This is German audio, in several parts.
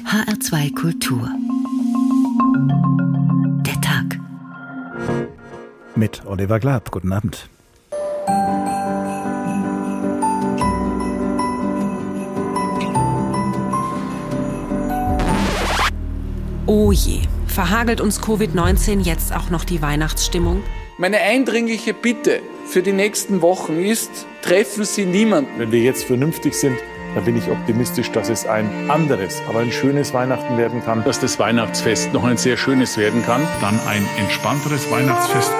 HR2 Kultur. Der Tag. Mit Oliver Glab. Guten Abend. Oh je, verhagelt uns Covid-19 jetzt auch noch die Weihnachtsstimmung? Meine eindringliche Bitte für die nächsten Wochen ist, treffen Sie niemanden. Wenn wir jetzt vernünftig sind, dann bin ich optimistisch, dass es ein anderes, aber ein schönes Weihnachten werden kann. Dass das Weihnachtsfest noch ein sehr schönes werden kann. Dann ein entspannteres Weihnachtsfest.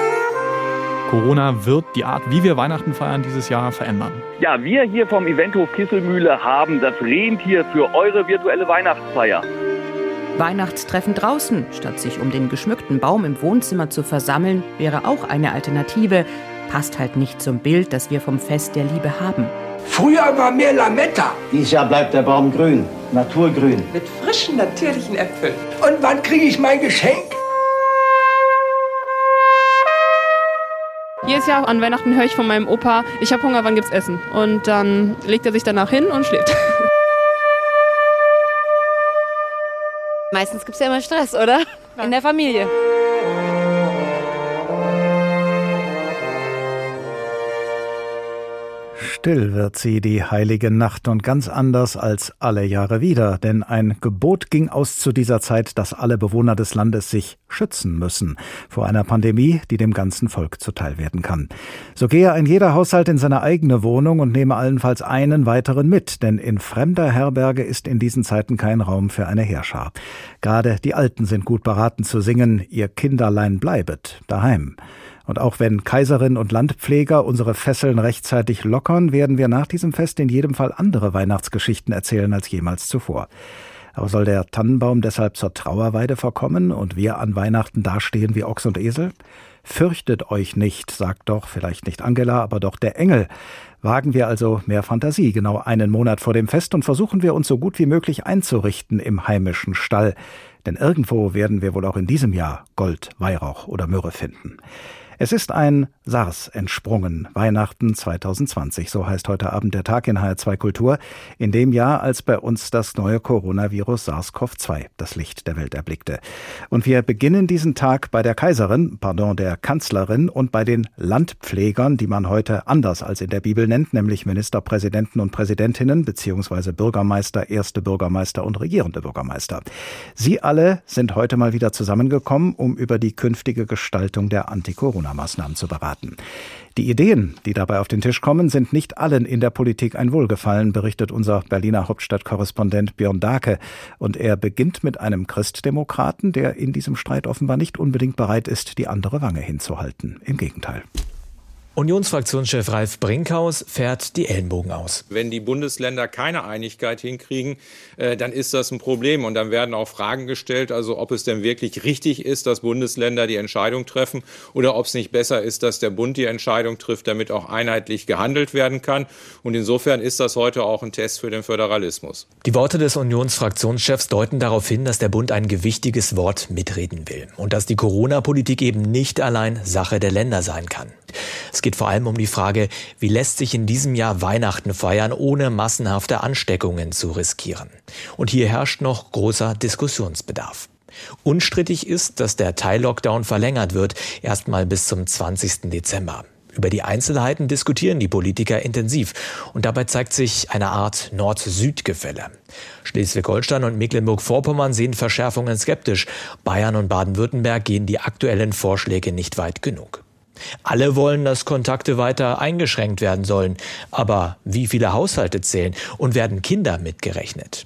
Corona wird die Art, wie wir Weihnachten feiern, dieses Jahr verändern. Ja, wir hier vom Eventhof Kisselmühle haben das Rentier für eure virtuelle Weihnachtsfeier. Weihnachtstreffen draußen, statt sich um den geschmückten Baum im Wohnzimmer zu versammeln, wäre auch eine Alternative. Passt halt nicht zum Bild, das wir vom Fest der Liebe haben. Früher war mehr Lametta. Dieses Jahr bleibt der Baum grün, naturgrün. Mit frischen, natürlichen Äpfeln. Und wann kriege ich mein Geschenk? Jedes Jahr an Weihnachten höre ich von meinem Opa, ich habe Hunger, wann gibt's Essen? Und dann legt er sich danach hin und schläft. Meistens gibt es ja immer Stress, oder? In der Familie. Still wird sie die heilige Nacht und ganz anders als alle Jahre wieder, denn ein Gebot ging aus zu dieser Zeit, dass alle Bewohner des Landes sich schützen müssen vor einer Pandemie, die dem ganzen Volk zuteil werden kann. So gehe ein jeder Haushalt in seine eigene Wohnung und nehme allenfalls einen weiteren mit, denn in fremder Herberge ist in diesen Zeiten kein Raum für eine Heerschar. Gerade die Alten sind gut beraten zu singen, ihr Kinderlein bleibet daheim. Und auch wenn Kaiserin und Landpfleger unsere Fesseln rechtzeitig lockern, werden wir nach diesem Fest in jedem Fall andere Weihnachtsgeschichten erzählen als jemals zuvor. Aber soll der Tannenbaum deshalb zur Trauerweide verkommen und wir an Weihnachten dastehen wie Ochs und Esel? Fürchtet euch nicht, sagt doch vielleicht nicht Angela, aber doch der Engel. Wagen wir also mehr Fantasie, genau einen Monat vor dem Fest und versuchen wir uns so gut wie möglich einzurichten im heimischen Stall. Denn irgendwo werden wir wohl auch in diesem Jahr Gold, Weihrauch oder Myrrhe finden. Es ist ein SARS entsprungen, Weihnachten 2020, so heißt heute Abend der Tag in HR2 Kultur, in dem Jahr, als bei uns das neue Coronavirus SARS-CoV-2 das Licht der Welt erblickte. Und wir beginnen diesen Tag bei der Kaiserin, pardon, der Kanzlerin und bei den Landpflegern, die man heute anders als in der Bibel nennt, nämlich Ministerpräsidenten und Präsidentinnen beziehungsweise Bürgermeister, erste Bürgermeister und regierende Bürgermeister. Sie alle sind heute mal wieder zusammengekommen, um über die künftige Gestaltung der Anti-Corona-Maßnahmen zu beraten beraten. Die Ideen, die dabei auf den Tisch kommen, sind nicht allen in der Politik ein Wohlgefallen, berichtet unser Berliner Hauptstadtkorrespondent Björn Dake. Und er beginnt mit einem Christdemokraten, der in diesem Streit offenbar nicht unbedingt bereit ist, die andere Wange hinzuhalten. Im Gegenteil. Unionsfraktionschef Ralf Brinkhaus fährt die Ellenbogen aus. Wenn die Bundesländer keine Einigkeit hinkriegen, äh, dann ist das ein Problem. Und dann werden auch Fragen gestellt, also ob es denn wirklich richtig ist, dass Bundesländer die Entscheidung treffen oder ob es nicht besser ist, dass der Bund die Entscheidung trifft, damit auch einheitlich gehandelt werden kann. Und insofern ist das heute auch ein Test für den Föderalismus. Die Worte des Unionsfraktionschefs deuten darauf hin, dass der Bund ein gewichtiges Wort mitreden will und dass die Corona-Politik eben nicht allein Sache der Länder sein kann. Es geht vor allem um die Frage, wie lässt sich in diesem Jahr Weihnachten feiern, ohne massenhafte Ansteckungen zu riskieren. Und hier herrscht noch großer Diskussionsbedarf. Unstrittig ist, dass der Teil-Lockdown verlängert wird, erstmal bis zum 20. Dezember. Über die Einzelheiten diskutieren die Politiker intensiv und dabei zeigt sich eine Art Nord-Süd-Gefälle. Schleswig-Holstein und Mecklenburg-Vorpommern sehen Verschärfungen skeptisch. Bayern und Baden-Württemberg gehen die aktuellen Vorschläge nicht weit genug. Alle wollen, dass Kontakte weiter eingeschränkt werden sollen. Aber wie viele Haushalte zählen und werden Kinder mitgerechnet?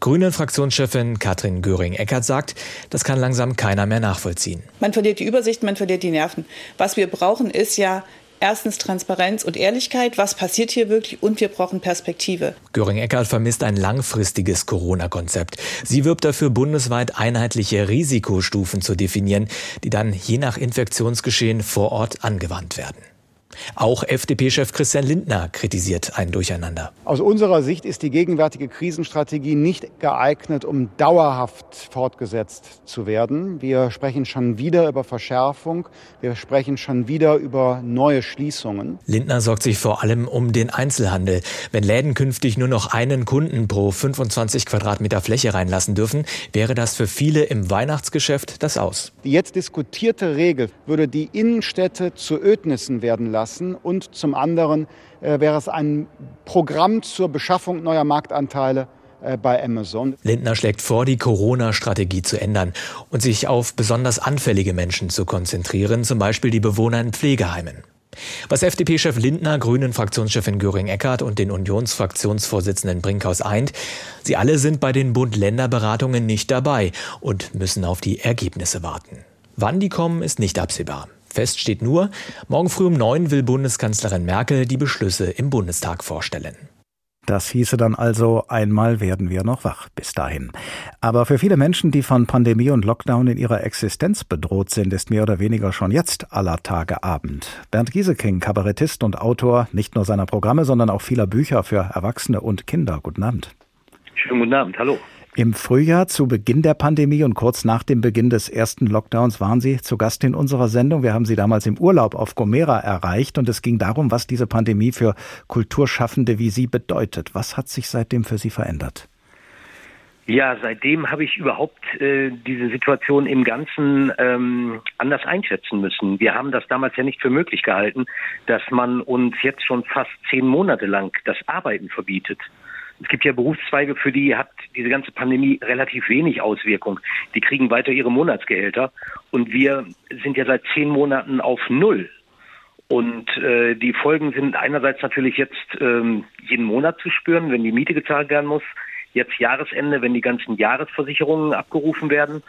Grünen-Fraktionschefin Katrin Göring-Eckert sagt, das kann langsam keiner mehr nachvollziehen. Man verliert die Übersicht, man verliert die Nerven. Was wir brauchen, ist ja Erstens Transparenz und Ehrlichkeit. Was passiert hier wirklich? Und wir brauchen Perspektive. Göring-Eckardt vermisst ein langfristiges Corona-Konzept. Sie wirbt dafür, bundesweit einheitliche Risikostufen zu definieren, die dann je nach Infektionsgeschehen vor Ort angewandt werden. Auch FDP-Chef Christian Lindner kritisiert ein Durcheinander. Aus unserer Sicht ist die gegenwärtige Krisenstrategie nicht geeignet, um dauerhaft fortgesetzt zu werden. Wir sprechen schon wieder über Verschärfung. Wir sprechen schon wieder über neue Schließungen. Lindner sorgt sich vor allem um den Einzelhandel. Wenn Läden künftig nur noch einen Kunden pro 25 Quadratmeter Fläche reinlassen dürfen, wäre das für viele im Weihnachtsgeschäft das Aus. Die jetzt diskutierte Regel würde die Innenstädte zu Ödnissen werden lassen lassen. Und zum anderen äh, wäre es ein Programm zur Beschaffung neuer Marktanteile äh, bei Amazon. Lindner schlägt vor, die Corona-Strategie zu ändern und sich auf besonders anfällige Menschen zu konzentrieren, zum Beispiel die Bewohner in Pflegeheimen. Was FDP-Chef Lindner, Grünen-Fraktionschefin Göring-Eckardt und den Unionsfraktionsvorsitzenden Brinkhaus eint, sie alle sind bei den Bund-Länder-Beratungen nicht dabei und müssen auf die Ergebnisse warten. Wann die kommen, ist nicht absehbar. Fest steht nur, morgen früh um neun will Bundeskanzlerin Merkel die Beschlüsse im Bundestag vorstellen. Das hieße dann also, einmal werden wir noch wach bis dahin. Aber für viele Menschen, die von Pandemie und Lockdown in ihrer Existenz bedroht sind, ist mehr oder weniger schon jetzt aller Tage Abend. Bernd Gieseking, Kabarettist und Autor nicht nur seiner Programme, sondern auch vieler Bücher für Erwachsene und Kinder. Guten Abend. Schönen guten Abend, hallo. Im Frühjahr zu Beginn der Pandemie und kurz nach dem Beginn des ersten Lockdowns waren Sie zu Gast in unserer Sendung. Wir haben Sie damals im Urlaub auf Gomera erreicht und es ging darum, was diese Pandemie für Kulturschaffende wie Sie bedeutet. Was hat sich seitdem für Sie verändert? Ja, seitdem habe ich überhaupt äh, diese Situation im Ganzen ähm, anders einschätzen müssen. Wir haben das damals ja nicht für möglich gehalten, dass man uns jetzt schon fast zehn Monate lang das Arbeiten verbietet. Es gibt ja Berufszweige, für die hat diese ganze Pandemie relativ wenig Auswirkung. Die kriegen weiter ihre Monatsgehälter. Und wir sind ja seit zehn Monaten auf Null. Und äh, die Folgen sind einerseits natürlich jetzt ähm, jeden Monat zu spüren, wenn die Miete gezahlt werden muss. Jetzt Jahresende, wenn die ganzen Jahresversicherungen abgerufen werden.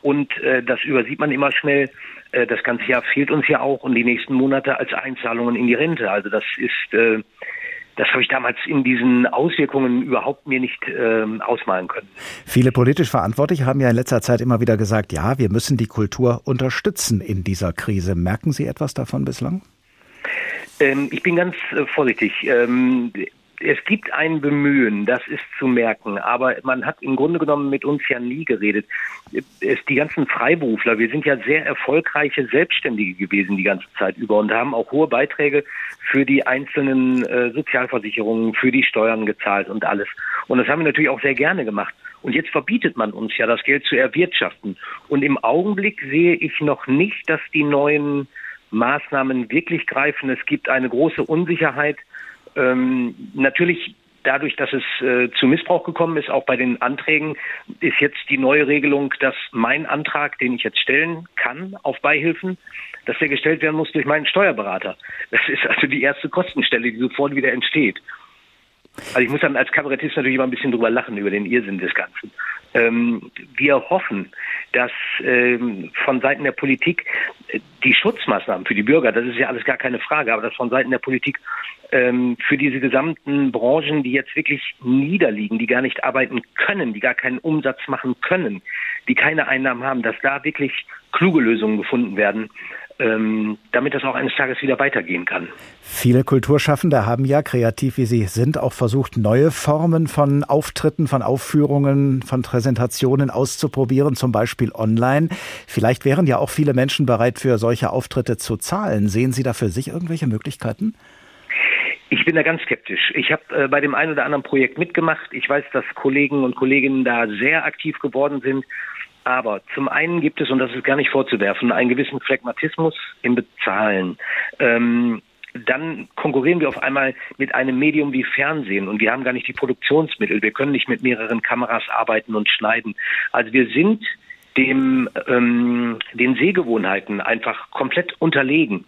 Und äh, das übersieht man immer schnell. Äh, das ganze Jahr fehlt uns ja auch und die nächsten Monate als Einzahlungen in die Rente. Also das ist äh, das habe ich damals in diesen Auswirkungen überhaupt mir nicht äh, ausmalen können. Viele politisch Verantwortliche haben ja in letzter Zeit immer wieder gesagt, ja, wir müssen die Kultur unterstützen in dieser Krise. Merken Sie etwas davon bislang? Ähm, ich bin ganz äh, vorsichtig. Es gibt ein Bemühen, das ist zu merken, aber man hat im Grunde genommen mit uns ja nie geredet. Es, die ganzen Freiberufler, wir sind ja sehr erfolgreiche Selbstständige gewesen die ganze Zeit über und haben auch hohe Beiträge für die einzelnen äh, Sozialversicherungen, für die Steuern gezahlt und alles. Und das haben wir natürlich auch sehr gerne gemacht. Und jetzt verbietet man uns ja, das Geld zu erwirtschaften. Und im Augenblick sehe ich noch nicht, dass die neuen Maßnahmen wirklich greifen. Es gibt eine große Unsicherheit ähm, natürlich dadurch, dass es äh, zu Missbrauch gekommen ist, auch bei den Anträgen, ist jetzt die neue Regelung, dass mein Antrag, den ich jetzt stellen kann auf Beihilfen, dass der gestellt werden muss durch meinen Steuerberater. Das ist also die erste Kostenstelle, die sofort wieder entsteht. Also ich muss dann als Kabarettist natürlich immer ein bisschen drüber lachen, über den Irrsinn des Ganzen. Ähm, wir hoffen, dass ähm, von Seiten der Politik äh, die Schutzmaßnahmen für die Bürger, das ist ja alles gar keine Frage, aber dass von Seiten der Politik ähm, für diese gesamten Branchen, die jetzt wirklich niederliegen, die gar nicht arbeiten können, die gar keinen Umsatz machen können, die keine Einnahmen haben, dass da wirklich kluge Lösungen gefunden werden, damit das auch eines Tages wieder weitergehen kann. Viele Kulturschaffende haben ja, kreativ wie sie sind, auch versucht, neue Formen von Auftritten, von Aufführungen, von Präsentationen auszuprobieren, zum Beispiel online. Vielleicht wären ja auch viele Menschen bereit, für solche Auftritte zu zahlen. Sehen Sie da für sich irgendwelche Möglichkeiten? Ich bin da ganz skeptisch. Ich habe äh, bei dem einen oder anderen Projekt mitgemacht. Ich weiß, dass Kollegen und Kolleginnen da sehr aktiv geworden sind. Aber zum einen gibt es, und das ist gar nicht vorzuwerfen, einen gewissen Phlegmatismus im Bezahlen. Ähm, dann konkurrieren wir auf einmal mit einem Medium wie Fernsehen und wir haben gar nicht die Produktionsmittel. Wir können nicht mit mehreren Kameras arbeiten und schneiden. Also wir sind dem, ähm, den Sehgewohnheiten einfach komplett unterlegen.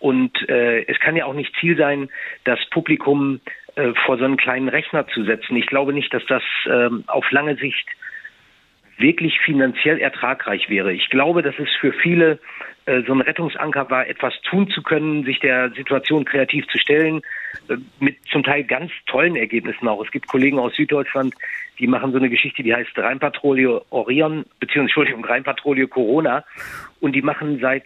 Und äh, es kann ja auch nicht Ziel sein, das Publikum äh, vor so einen kleinen Rechner zu setzen. Ich glaube nicht, dass das äh, auf lange Sicht wirklich finanziell ertragreich wäre. Ich glaube, dass es für viele äh, so ein Rettungsanker war, etwas tun zu können, sich der Situation kreativ zu stellen, äh, mit zum Teil ganz tollen Ergebnissen auch. Es gibt Kollegen aus Süddeutschland, die machen so eine Geschichte, die heißt Rheinpatrouille Orion, beziehungsweise Entschuldigung, Rheinpatrouille Corona. Und die machen seit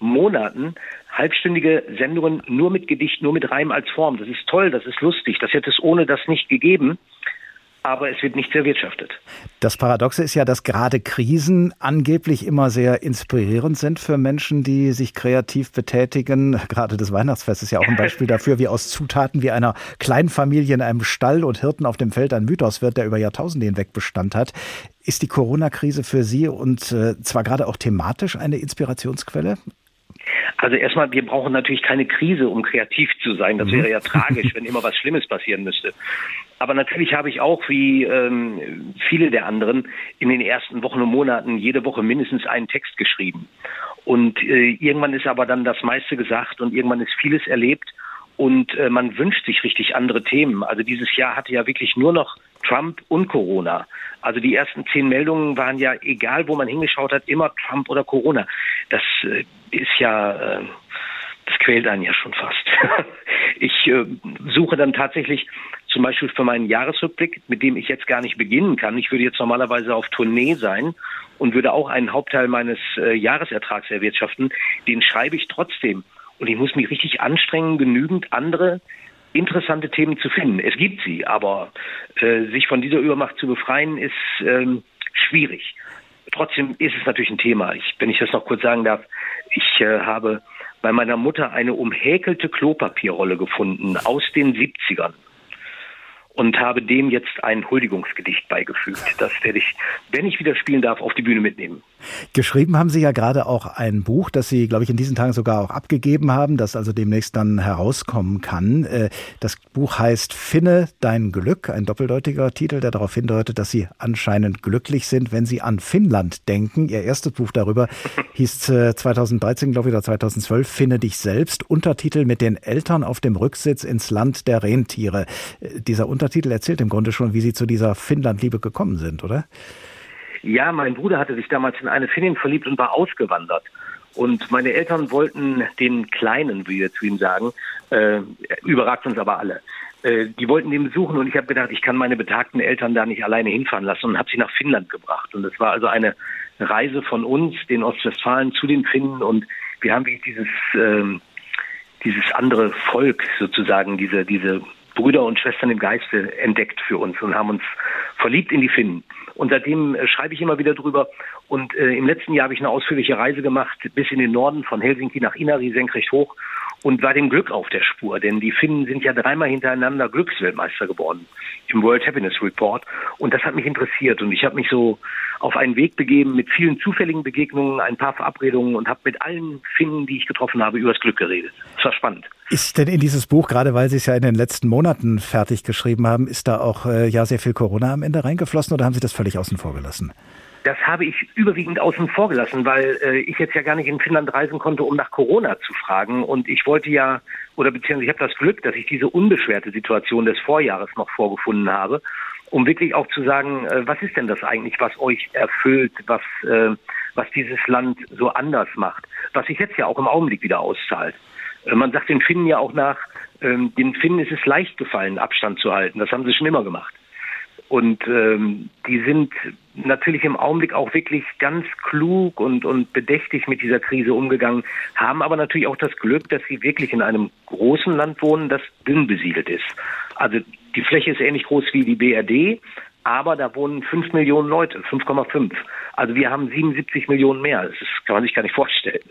Monaten halbstündige Sendungen nur mit Gedicht, nur mit Reim als Form. Das ist toll, das ist lustig. Das hätte es ohne das nicht gegeben aber es wird nicht erwirtschaftet. Das Paradoxe ist ja, dass gerade Krisen angeblich immer sehr inspirierend sind für Menschen, die sich kreativ betätigen. Gerade das Weihnachtsfest ist ja auch ein Beispiel dafür, wie aus Zutaten wie einer Kleinfamilie in einem Stall und Hirten auf dem Feld ein Mythos wird, der über Jahrtausende hinweg Bestand hat. Ist die Corona-Krise für Sie und äh, zwar gerade auch thematisch eine Inspirationsquelle? Also erstmal, wir brauchen natürlich keine Krise, um kreativ zu sein. Das wäre ja mhm. tragisch, wenn immer was Schlimmes passieren müsste. Aber natürlich habe ich auch, wie ähm, viele der anderen, in den ersten Wochen und Monaten jede Woche mindestens einen Text geschrieben. Und äh, irgendwann ist aber dann das meiste gesagt und irgendwann ist vieles erlebt und äh, man wünscht sich richtig andere Themen. Also dieses Jahr hatte ja wirklich nur noch Trump und Corona. Also die ersten zehn Meldungen waren ja, egal wo man hingeschaut hat, immer Trump oder Corona. Das äh, ist ja, äh, das quält einen ja schon fast. ich äh, suche dann tatsächlich zum Beispiel für meinen Jahresrückblick, mit dem ich jetzt gar nicht beginnen kann. Ich würde jetzt normalerweise auf Tournee sein und würde auch einen Hauptteil meines Jahresertrags erwirtschaften. Den schreibe ich trotzdem. Und ich muss mich richtig anstrengen, genügend andere interessante Themen zu finden. Es gibt sie, aber äh, sich von dieser Übermacht zu befreien, ist ähm, schwierig. Trotzdem ist es natürlich ein Thema. Ich, wenn ich das noch kurz sagen darf, ich äh, habe bei meiner Mutter eine umhäkelte Klopapierrolle gefunden aus den 70ern und habe dem jetzt ein Huldigungsgedicht beigefügt. Das werde ich, wenn ich wieder spielen darf, auf die Bühne mitnehmen. Geschrieben haben Sie ja gerade auch ein Buch, das Sie, glaube ich, in diesen Tagen sogar auch abgegeben haben, das also demnächst dann herauskommen kann. Äh, das Buch heißt Finne dein Glück, ein doppeldeutiger Titel, der darauf hindeutet, dass Sie anscheinend glücklich sind, wenn Sie an Finnland denken. Ihr erstes Buch darüber hieß 2013, glaube ich, oder 2012, Finne dich selbst, Untertitel mit den Eltern auf dem Rücksitz ins Land der Rentiere. Äh, dieser Unter Untertitel erzählt im Grunde schon, wie Sie zu dieser Finnlandliebe gekommen sind, oder? Ja, mein Bruder hatte sich damals in eine Finnin verliebt und war ausgewandert. Und meine Eltern wollten den Kleinen, wie wir zu ihm sagen, äh, überragt uns aber alle. Äh, die wollten den besuchen und ich habe gedacht, ich kann meine betagten Eltern da nicht alleine hinfahren lassen und habe sie nach Finnland gebracht. Und es war also eine Reise von uns, den Ostwestfalen, zu den Finnen und wir haben dieses, äh, dieses andere Volk sozusagen, diese, diese Brüder und Schwestern im Geiste entdeckt für uns und haben uns verliebt in die Finnen. Und seitdem äh, schreibe ich immer wieder drüber. Und äh, im letzten Jahr habe ich eine ausführliche Reise gemacht bis in den Norden von Helsinki nach Inari senkrecht hoch und war dem Glück auf der Spur, denn die Finnen sind ja dreimal hintereinander Glücksweltmeister geworden im World Happiness Report und das hat mich interessiert und ich habe mich so auf einen Weg begeben mit vielen zufälligen Begegnungen, ein paar Verabredungen und habe mit allen Finnen, die ich getroffen habe, über das Glück geredet. Das war spannend. Ist denn in dieses Buch, gerade weil Sie es ja in den letzten Monaten fertig geschrieben haben, ist da auch äh, ja sehr viel Corona am Ende reingeflossen oder haben Sie das völlig außen vor gelassen? Das habe ich überwiegend außen vor gelassen, weil äh, ich jetzt ja gar nicht in Finnland reisen konnte, um nach Corona zu fragen. Und ich wollte ja, oder beziehungsweise ich habe das Glück, dass ich diese unbeschwerte Situation des Vorjahres noch vorgefunden habe, um wirklich auch zu sagen, äh, was ist denn das eigentlich, was euch erfüllt, was, äh, was dieses Land so anders macht, was sich jetzt ja auch im Augenblick wieder auszahlt. Äh, man sagt den Finnen ja auch nach, ähm, den Finnen ist es leicht gefallen, Abstand zu halten. Das haben sie schon immer gemacht. Und ähm, die sind natürlich im Augenblick auch wirklich ganz klug und, und bedächtig mit dieser Krise umgegangen, haben aber natürlich auch das Glück, dass sie wirklich in einem großen Land wohnen, das dünn besiedelt ist. Also die Fläche ist ähnlich groß wie die BRD, aber da wohnen fünf Millionen Leute, 5,5. Also wir haben 77 Millionen mehr. Das kann man sich gar nicht vorstellen.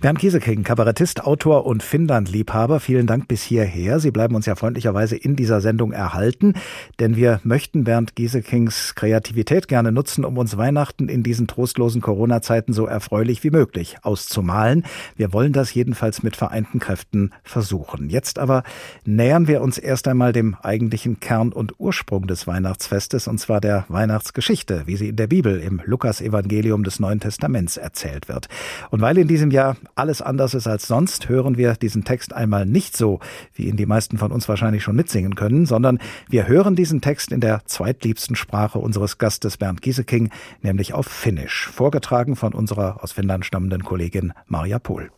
Bernd Kieseking, Kabarettist, Autor und Finnland-Liebhaber, vielen Dank bis hierher. Sie bleiben uns ja freundlicherweise in dieser Sendung erhalten, denn wir möchten Bernd Giesekings Kreativität gerne nutzen, um uns Weihnachten in diesen trostlosen Corona-Zeiten so erfreulich wie möglich auszumalen. Wir wollen das jedenfalls mit vereinten Kräften versuchen. Jetzt aber nähern wir uns erst einmal dem eigentlichen Kern und Ursprung des Weihnachtsfestes, und zwar der Weihnachtsgeschichte, wie sie in der Bibel im Lukas-Evangelium des Neuen Testaments erzählt wird. Und weil in diesem Jahr alles anders ist als sonst, hören wir diesen Text einmal nicht so, wie ihn die meisten von uns wahrscheinlich schon mitsingen können, sondern wir hören diesen Text in der zweitliebsten Sprache unseres Gastes Bernd Gieseking, nämlich auf Finnisch, vorgetragen von unserer aus Finnland stammenden Kollegin Maria Pohl.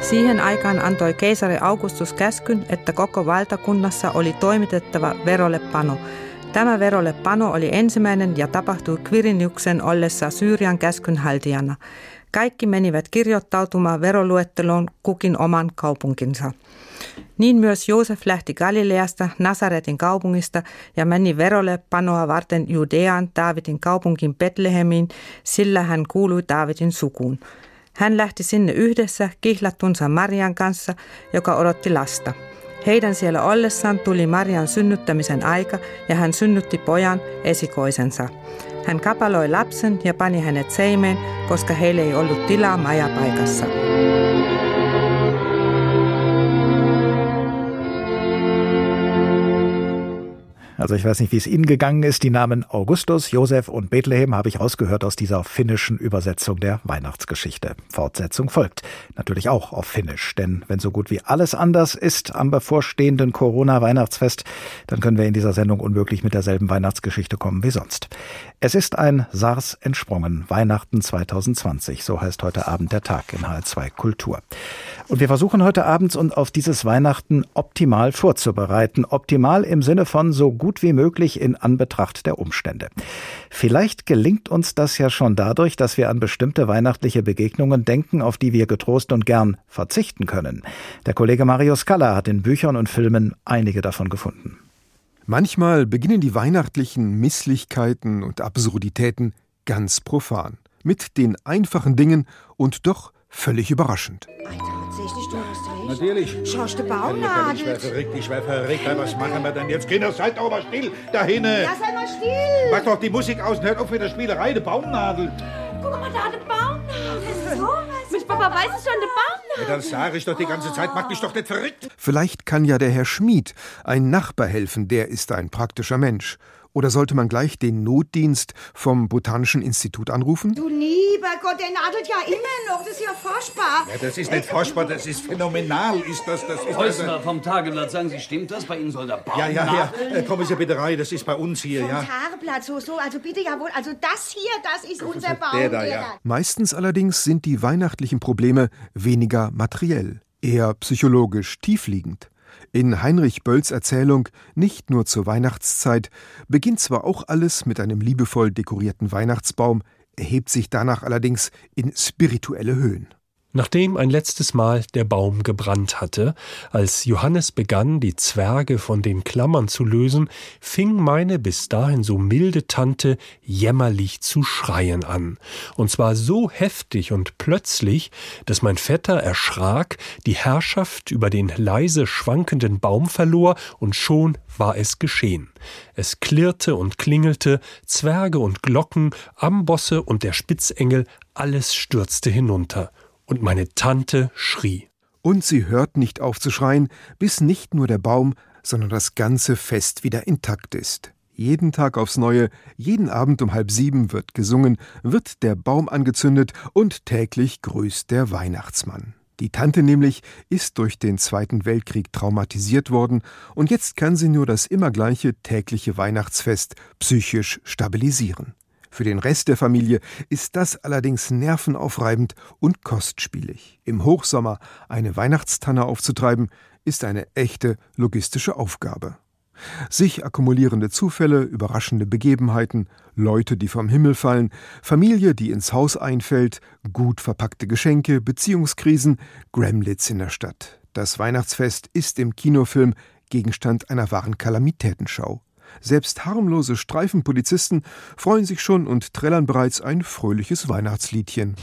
Siihen aikaan antoi keisari Augustus käskyn, että koko valtakunnassa oli toimitettava verollepano – Tämä verolle pano oli ensimmäinen ja tapahtui Kvirinyuksen ollessa Syyrian käskynhaltijana. Kaikki menivät kirjoittautumaan veroluetteloon kukin oman kaupunkinsa. Niin myös Joosef lähti Galileasta, Nasaretin kaupungista ja meni verolle panoa varten Judeaan Daavidin kaupunkin Betlehemiin, sillä hän kuului Daavidin sukuun. Hän lähti sinne yhdessä kihlattunsa Marian kanssa, joka odotti lasta. Heidän siellä ollessaan tuli Marian synnyttämisen aika ja hän synnytti pojan esikoisensa. Hän kapaloi lapsen ja pani hänet seimeen, koska heille ei ollut tilaa majapaikassa. Also ich weiß nicht, wie es Ihnen gegangen ist. Die Namen Augustus, Josef und Bethlehem habe ich rausgehört aus dieser finnischen Übersetzung der Weihnachtsgeschichte. Fortsetzung folgt. Natürlich auch auf Finnisch. Denn wenn so gut wie alles anders ist am bevorstehenden Corona-Weihnachtsfest, dann können wir in dieser Sendung unmöglich mit derselben Weihnachtsgeschichte kommen wie sonst. Es ist ein SARS entsprungen. Weihnachten 2020. So heißt heute Abend der Tag in HR2 Kultur. Und wir versuchen heute abends uns auf dieses Weihnachten optimal vorzubereiten. Optimal im Sinne von so gut wie möglich in Anbetracht der Umstände. Vielleicht gelingt uns das ja schon dadurch, dass wir an bestimmte weihnachtliche Begegnungen denken, auf die wir getrost und gern verzichten können. Der Kollege Mario Scala hat in Büchern und Filmen einige davon gefunden. Manchmal beginnen die weihnachtlichen Misslichkeiten und Absurditäten ganz profan, mit den einfachen Dingen und doch völlig überraschend. Recht. Natürlich. Schau, der Baumnadel. Ich wäre verrückt, ich wäre verrückt. Was machen wir denn jetzt? Kinder, seid doch mal still. Da. Ja, sei mal still. Mach doch die Musik aus und hört auf mit der Spielerei. Der Baumnadel. Guck mal da, der Baumnadel. Das ist sowas. Mit Papa weiß es schon, der Baumnadel. Ja, das sage ich doch die ganze Zeit. Mach dich doch nicht verrückt. Vielleicht kann ja der Herr Schmied, ein Nachbar, helfen. Der ist ein praktischer Mensch. Oder sollte man gleich den Notdienst vom Botanischen Institut anrufen? Du lieber Gott, der nadelt ja immer noch. Das ist ja forschbar. Ja, das ist nicht forschbar, das ist phänomenal. Ist das, das ist Häusler das, vom Tageblatt, sagen Sie, stimmt das? Bei Ihnen soll der Baum Ja, ja, ja. Äh, kommen Sie bitte rein, das ist bei uns hier, vom ja. Tageblatt, so, so. Also bitte, jawohl. Also das hier, das ist das unser ist Baum. Der da, ja. Meistens allerdings sind die weihnachtlichen Probleme weniger materiell, eher psychologisch tiefliegend. In Heinrich Bölls Erzählung Nicht nur zur Weihnachtszeit beginnt zwar auch alles mit einem liebevoll dekorierten Weihnachtsbaum, erhebt sich danach allerdings in spirituelle Höhen. Nachdem ein letztes Mal der Baum gebrannt hatte, als Johannes begann, die Zwerge von den Klammern zu lösen, fing meine bis dahin so milde Tante jämmerlich zu schreien an. Und zwar so heftig und plötzlich, dass mein Vetter erschrak, die Herrschaft über den leise schwankenden Baum verlor, und schon war es geschehen. Es klirrte und klingelte, Zwerge und Glocken, Ambosse und der Spitzengel, alles stürzte hinunter und meine Tante schrie. Und sie hört nicht auf zu schreien, bis nicht nur der Baum, sondern das ganze Fest wieder intakt ist. Jeden Tag aufs Neue, jeden Abend um halb sieben wird gesungen, wird der Baum angezündet und täglich grüßt der Weihnachtsmann. Die Tante nämlich ist durch den Zweiten Weltkrieg traumatisiert worden und jetzt kann sie nur das immer gleiche tägliche Weihnachtsfest psychisch stabilisieren. Für den Rest der Familie ist das allerdings nervenaufreibend und kostspielig. Im Hochsommer eine Weihnachtstanne aufzutreiben, ist eine echte logistische Aufgabe. Sich akkumulierende Zufälle, überraschende Begebenheiten, Leute, die vom Himmel fallen, Familie, die ins Haus einfällt, gut verpackte Geschenke, Beziehungskrisen, Gremlits in der Stadt. Das Weihnachtsfest ist im Kinofilm Gegenstand einer wahren Kalamitätenschau. Selbst harmlose Streifenpolizisten freuen sich schon und trällern bereits ein fröhliches Weihnachtsliedchen.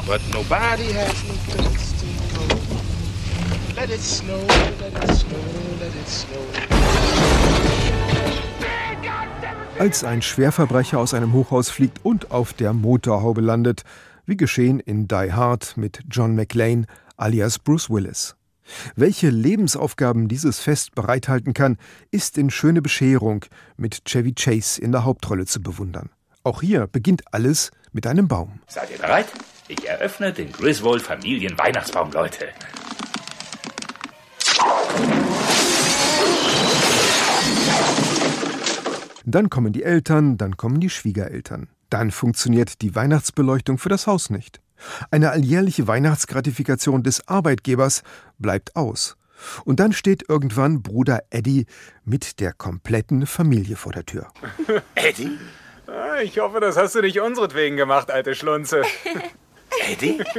Als ein Schwerverbrecher aus einem Hochhaus fliegt und auf der Motorhaube landet, wie geschehen in Die Hard mit John McClane alias Bruce Willis. Welche Lebensaufgaben dieses Fest bereithalten kann, ist in Schöne Bescherung mit Chevy Chase in der Hauptrolle zu bewundern. Auch hier beginnt alles mit einem Baum. Seid ihr bereit? Ich eröffne den Griswold Familien Weihnachtsbaum, Leute. Dann kommen die Eltern, dann kommen die Schwiegereltern. Dann funktioniert die Weihnachtsbeleuchtung für das Haus nicht. Eine alljährliche Weihnachtsgratifikation des Arbeitgebers bleibt aus. Und dann steht irgendwann Bruder Eddie mit der kompletten Familie vor der Tür. Eddie? Ah, ich hoffe, das hast du nicht unseretwegen gemacht, alte Schlunze. Eddie?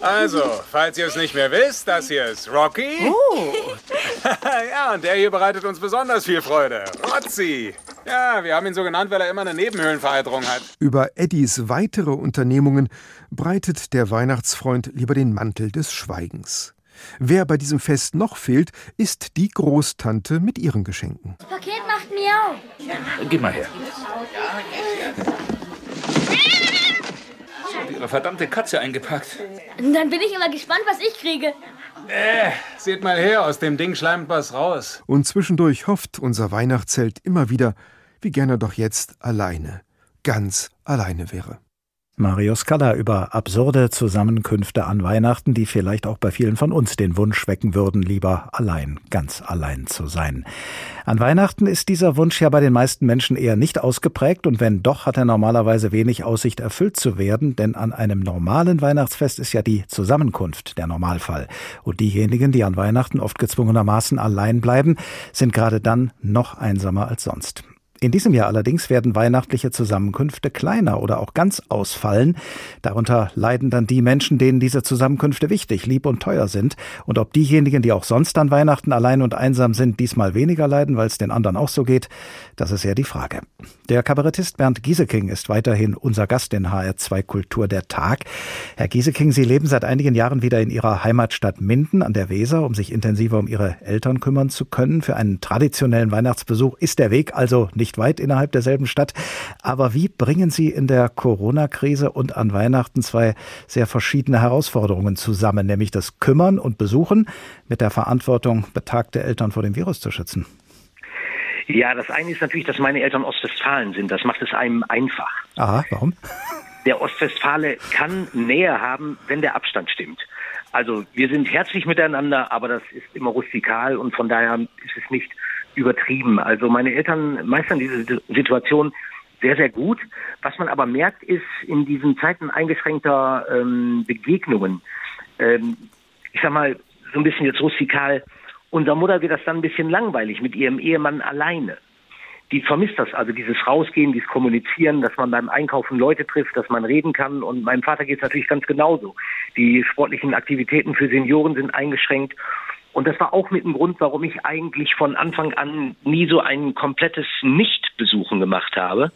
Also, falls ihr es nicht mehr wisst, das hier ist Rocky. Oh. ja, und der hier bereitet uns besonders viel Freude. Rotzi. Ja, wir haben ihn so genannt, weil er immer eine Nebenhöhlenvereiterung hat. Über Eddies weitere Unternehmungen breitet der Weihnachtsfreund lieber den Mantel des Schweigens. Wer bei diesem Fest noch fehlt, ist die Großtante mit ihren Geschenken. Das Paket macht miau. Gib mal her. hat ihre verdammte Katze eingepackt. Dann bin ich immer gespannt, was ich kriege. Äh, seht mal her, aus dem Ding schleimt was raus. Und zwischendurch hofft unser Weihnachtszelt immer wieder, wie gerne er doch jetzt alleine, ganz alleine wäre. Mario Scala über absurde Zusammenkünfte an Weihnachten, die vielleicht auch bei vielen von uns den Wunsch wecken würden, lieber allein, ganz allein zu sein. An Weihnachten ist dieser Wunsch ja bei den meisten Menschen eher nicht ausgeprägt und wenn doch, hat er normalerweise wenig Aussicht erfüllt zu werden, denn an einem normalen Weihnachtsfest ist ja die Zusammenkunft der Normalfall. Und diejenigen, die an Weihnachten oft gezwungenermaßen allein bleiben, sind gerade dann noch einsamer als sonst. In diesem Jahr allerdings werden weihnachtliche Zusammenkünfte kleiner oder auch ganz ausfallen. Darunter leiden dann die Menschen, denen diese Zusammenkünfte wichtig, lieb und teuer sind. Und ob diejenigen, die auch sonst an Weihnachten allein und einsam sind, diesmal weniger leiden, weil es den anderen auch so geht, das ist ja die Frage. Der Kabarettist Bernd Gieseking ist weiterhin unser Gast in HR2 Kultur der Tag. Herr Gieseking, Sie leben seit einigen Jahren wieder in Ihrer Heimatstadt Minden an der Weser, um sich intensiver um Ihre Eltern kümmern zu können. Für einen traditionellen Weihnachtsbesuch ist der Weg also nicht nicht weit innerhalb derselben Stadt. Aber wie bringen Sie in der Corona-Krise und an Weihnachten zwei sehr verschiedene Herausforderungen zusammen, nämlich das Kümmern und Besuchen mit der Verantwortung, betagte Eltern vor dem Virus zu schützen? Ja, das eine ist natürlich, dass meine Eltern Ostwestfalen sind. Das macht es einem einfach. Aha, warum? Der Ostwestfale kann Nähe haben, wenn der Abstand stimmt. Also wir sind herzlich miteinander, aber das ist immer rustikal und von daher ist es nicht übertrieben. Also meine Eltern meistern diese Situation sehr, sehr gut. Was man aber merkt, ist in diesen Zeiten eingeschränkter ähm, Begegnungen, ähm, ich sag mal, so ein bisschen jetzt rustikal, unser Mutter wird das dann ein bisschen langweilig mit ihrem Ehemann alleine. Die vermisst das, also dieses Rausgehen, dieses Kommunizieren, dass man beim Einkaufen Leute trifft, dass man reden kann. Und meinem Vater geht es natürlich ganz genauso. Die sportlichen Aktivitäten für Senioren sind eingeschränkt. Und das war auch mit dem Grund, warum ich eigentlich von Anfang an nie so ein komplettes Nichtbesuchen gemacht habe.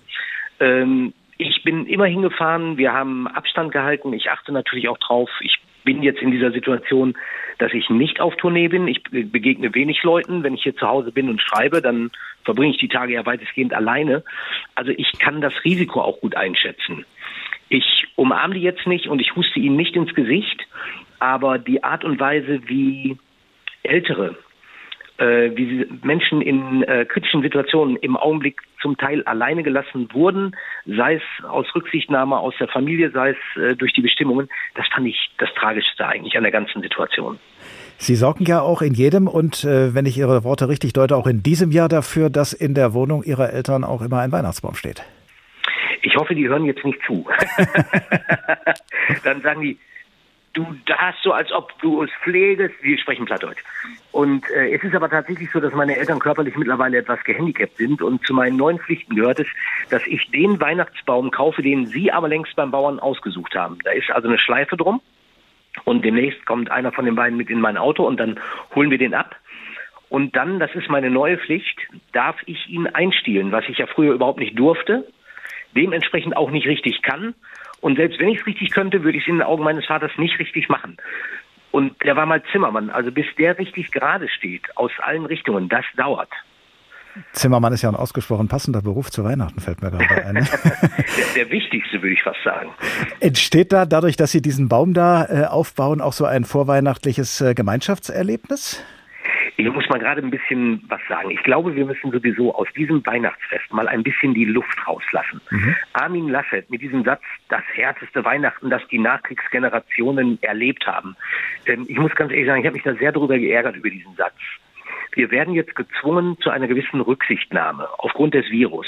Ähm, ich bin immer hingefahren, wir haben Abstand gehalten, ich achte natürlich auch drauf. Ich bin jetzt in dieser Situation, dass ich nicht auf Tournee bin. Ich begegne wenig Leuten. Wenn ich hier zu Hause bin und schreibe, dann verbringe ich die Tage ja weitestgehend alleine. Also ich kann das Risiko auch gut einschätzen. Ich umarme die jetzt nicht und ich huste ihnen nicht ins Gesicht, aber die Art und Weise, wie Ältere, äh, wie Menschen in äh, kritischen Situationen im Augenblick zum Teil alleine gelassen wurden, sei es aus Rücksichtnahme aus der Familie, sei es äh, durch die Bestimmungen, das fand ich das Tragischste eigentlich an der ganzen Situation. Sie sorgen ja auch in jedem und äh, wenn ich Ihre Worte richtig deute, auch in diesem Jahr dafür, dass in der Wohnung Ihrer Eltern auch immer ein Weihnachtsbaum steht. Ich hoffe, die hören jetzt nicht zu. Dann sagen die, du darfst so, als ob du es pflegest. Wir sprechen Plattdeutsch. Und äh, es ist aber tatsächlich so, dass meine Eltern körperlich mittlerweile etwas gehandicapt sind. Und zu meinen neuen Pflichten gehört es, dass ich den Weihnachtsbaum kaufe, den sie aber längst beim Bauern ausgesucht haben. Da ist also eine Schleife drum. Und demnächst kommt einer von den beiden mit in mein Auto und dann holen wir den ab. Und dann, das ist meine neue Pflicht, darf ich ihn einstielen, was ich ja früher überhaupt nicht durfte, dementsprechend auch nicht richtig kann und selbst wenn ich es richtig könnte, würde ich es in den Augen meines Vaters nicht richtig machen. Und der war mal Zimmermann. Also bis der richtig gerade steht, aus allen Richtungen, das dauert. Zimmermann ist ja ein ausgesprochen passender Beruf zu Weihnachten, fällt mir gerade ein. der, der, wichtigste, würde ich fast sagen. Entsteht da dadurch, dass Sie diesen Baum da äh, aufbauen, auch so ein vorweihnachtliches äh, Gemeinschaftserlebnis? Ich muss mal gerade ein bisschen was sagen. Ich glaube, wir müssen sowieso aus diesem Weihnachtsfest mal ein bisschen die Luft rauslassen. Mhm. Armin Laschet mit diesem Satz, das härteste Weihnachten, das die Nachkriegsgenerationen erlebt haben. Ähm, ich muss ganz ehrlich sagen, ich habe mich da sehr darüber geärgert über diesen Satz. Wir werden jetzt gezwungen zu einer gewissen Rücksichtnahme aufgrund des Virus.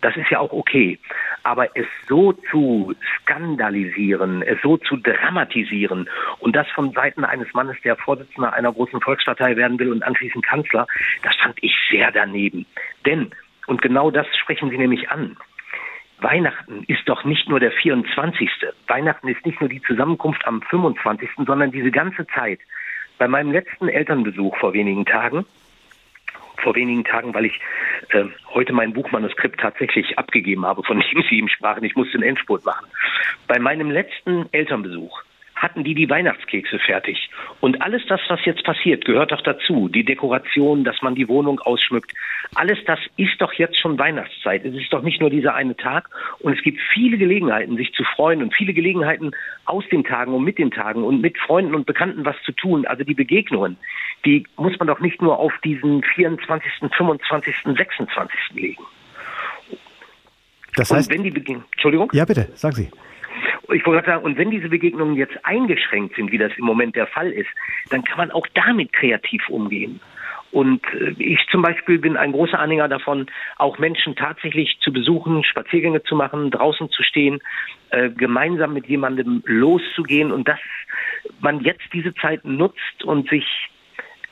Das ist ja auch okay. Aber es so zu skandalisieren, es so zu dramatisieren und das von Seiten eines Mannes, der Vorsitzender einer großen Volkspartei werden will und anschließend Kanzler, das fand ich sehr daneben. Denn, und genau das sprechen Sie nämlich an, Weihnachten ist doch nicht nur der 24. Weihnachten ist nicht nur die Zusammenkunft am 25., sondern diese ganze Zeit. Bei meinem letzten Elternbesuch vor wenigen Tagen, vor wenigen Tagen, weil ich äh, heute mein Buchmanuskript tatsächlich abgegeben habe, von dem Sie ihm sprachen, ich musste den Endspurt machen. Bei meinem letzten Elternbesuch hatten die die Weihnachtskekse fertig. Und alles das, was jetzt passiert, gehört doch dazu. Die Dekoration, dass man die Wohnung ausschmückt. Alles das ist doch jetzt schon Weihnachtszeit. Es ist doch nicht nur dieser eine Tag. Und es gibt viele Gelegenheiten, sich zu freuen und viele Gelegenheiten aus den Tagen und mit den Tagen und mit Freunden und Bekannten was zu tun. Also die Begegnungen, die muss man doch nicht nur auf diesen 24., 25., 26. legen. Das heißt, und wenn die Beginn Entschuldigung? Ja, bitte, sagen Sie. Ich wollte sagen, und wenn diese Begegnungen jetzt eingeschränkt sind, wie das im Moment der Fall ist, dann kann man auch damit kreativ umgehen. Und äh, ich zum Beispiel bin ein großer Anhänger davon, auch Menschen tatsächlich zu besuchen, Spaziergänge zu machen, draußen zu stehen, äh, gemeinsam mit jemandem loszugehen und dass man jetzt diese Zeit nutzt und sich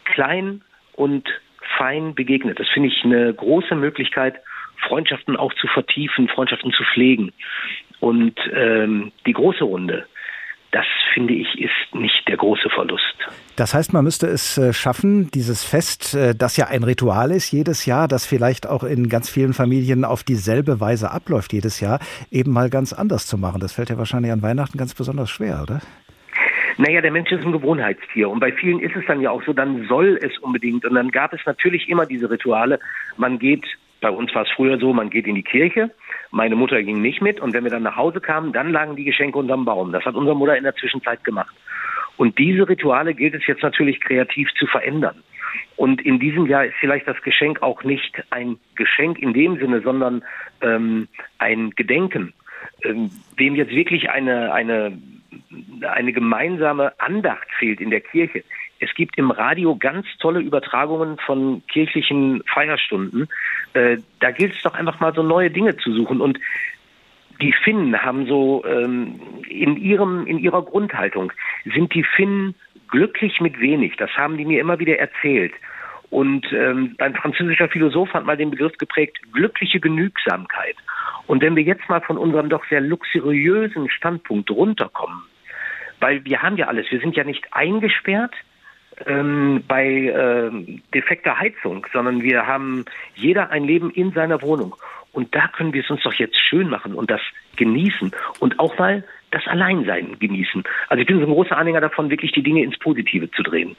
klein und fein begegnet. Das finde ich eine große Möglichkeit, Freundschaften auch zu vertiefen, Freundschaften zu pflegen. Und ähm, die große Runde, das finde ich, ist nicht der große Verlust. Das heißt, man müsste es äh, schaffen, dieses Fest, äh, das ja ein Ritual ist jedes Jahr, das vielleicht auch in ganz vielen Familien auf dieselbe Weise abläuft jedes Jahr, eben mal ganz anders zu machen. Das fällt ja wahrscheinlich an Weihnachten ganz besonders schwer, oder? Naja, der Mensch ist ein Gewohnheitstier und bei vielen ist es dann ja auch so, dann soll es unbedingt. Und dann gab es natürlich immer diese Rituale. Man geht, bei uns war es früher so, man geht in die Kirche, meine Mutter ging nicht mit und wenn wir dann nach Hause kamen, dann lagen die Geschenke unterm Baum. Das hat unsere Mutter in der Zwischenzeit gemacht. Und diese Rituale gilt es jetzt natürlich kreativ zu verändern. Und in diesem Jahr ist vielleicht das Geschenk auch nicht ein Geschenk in dem Sinne, sondern ähm, ein Gedenken. Ähm, wem jetzt wirklich eine, eine, eine gemeinsame Andacht fehlt in der Kirche, es gibt im Radio ganz tolle Übertragungen von kirchlichen Feierstunden. Äh, da gilt es doch einfach mal so neue Dinge zu suchen. Und die Finnen haben so ähm, in ihrem in ihrer Grundhaltung sind die Finnen glücklich mit wenig. Das haben die mir immer wieder erzählt. Und ähm, ein französischer Philosoph hat mal den Begriff geprägt, glückliche Genügsamkeit. Und wenn wir jetzt mal von unserem doch sehr luxuriösen Standpunkt runterkommen, weil wir haben ja alles, wir sind ja nicht eingesperrt, ähm, bei äh, defekter Heizung, sondern wir haben jeder ein Leben in seiner Wohnung. Und da können wir es uns doch jetzt schön machen und das genießen und auch mal das Alleinsein genießen. Also ich bin so ein großer Anhänger davon, wirklich die Dinge ins Positive zu drehen.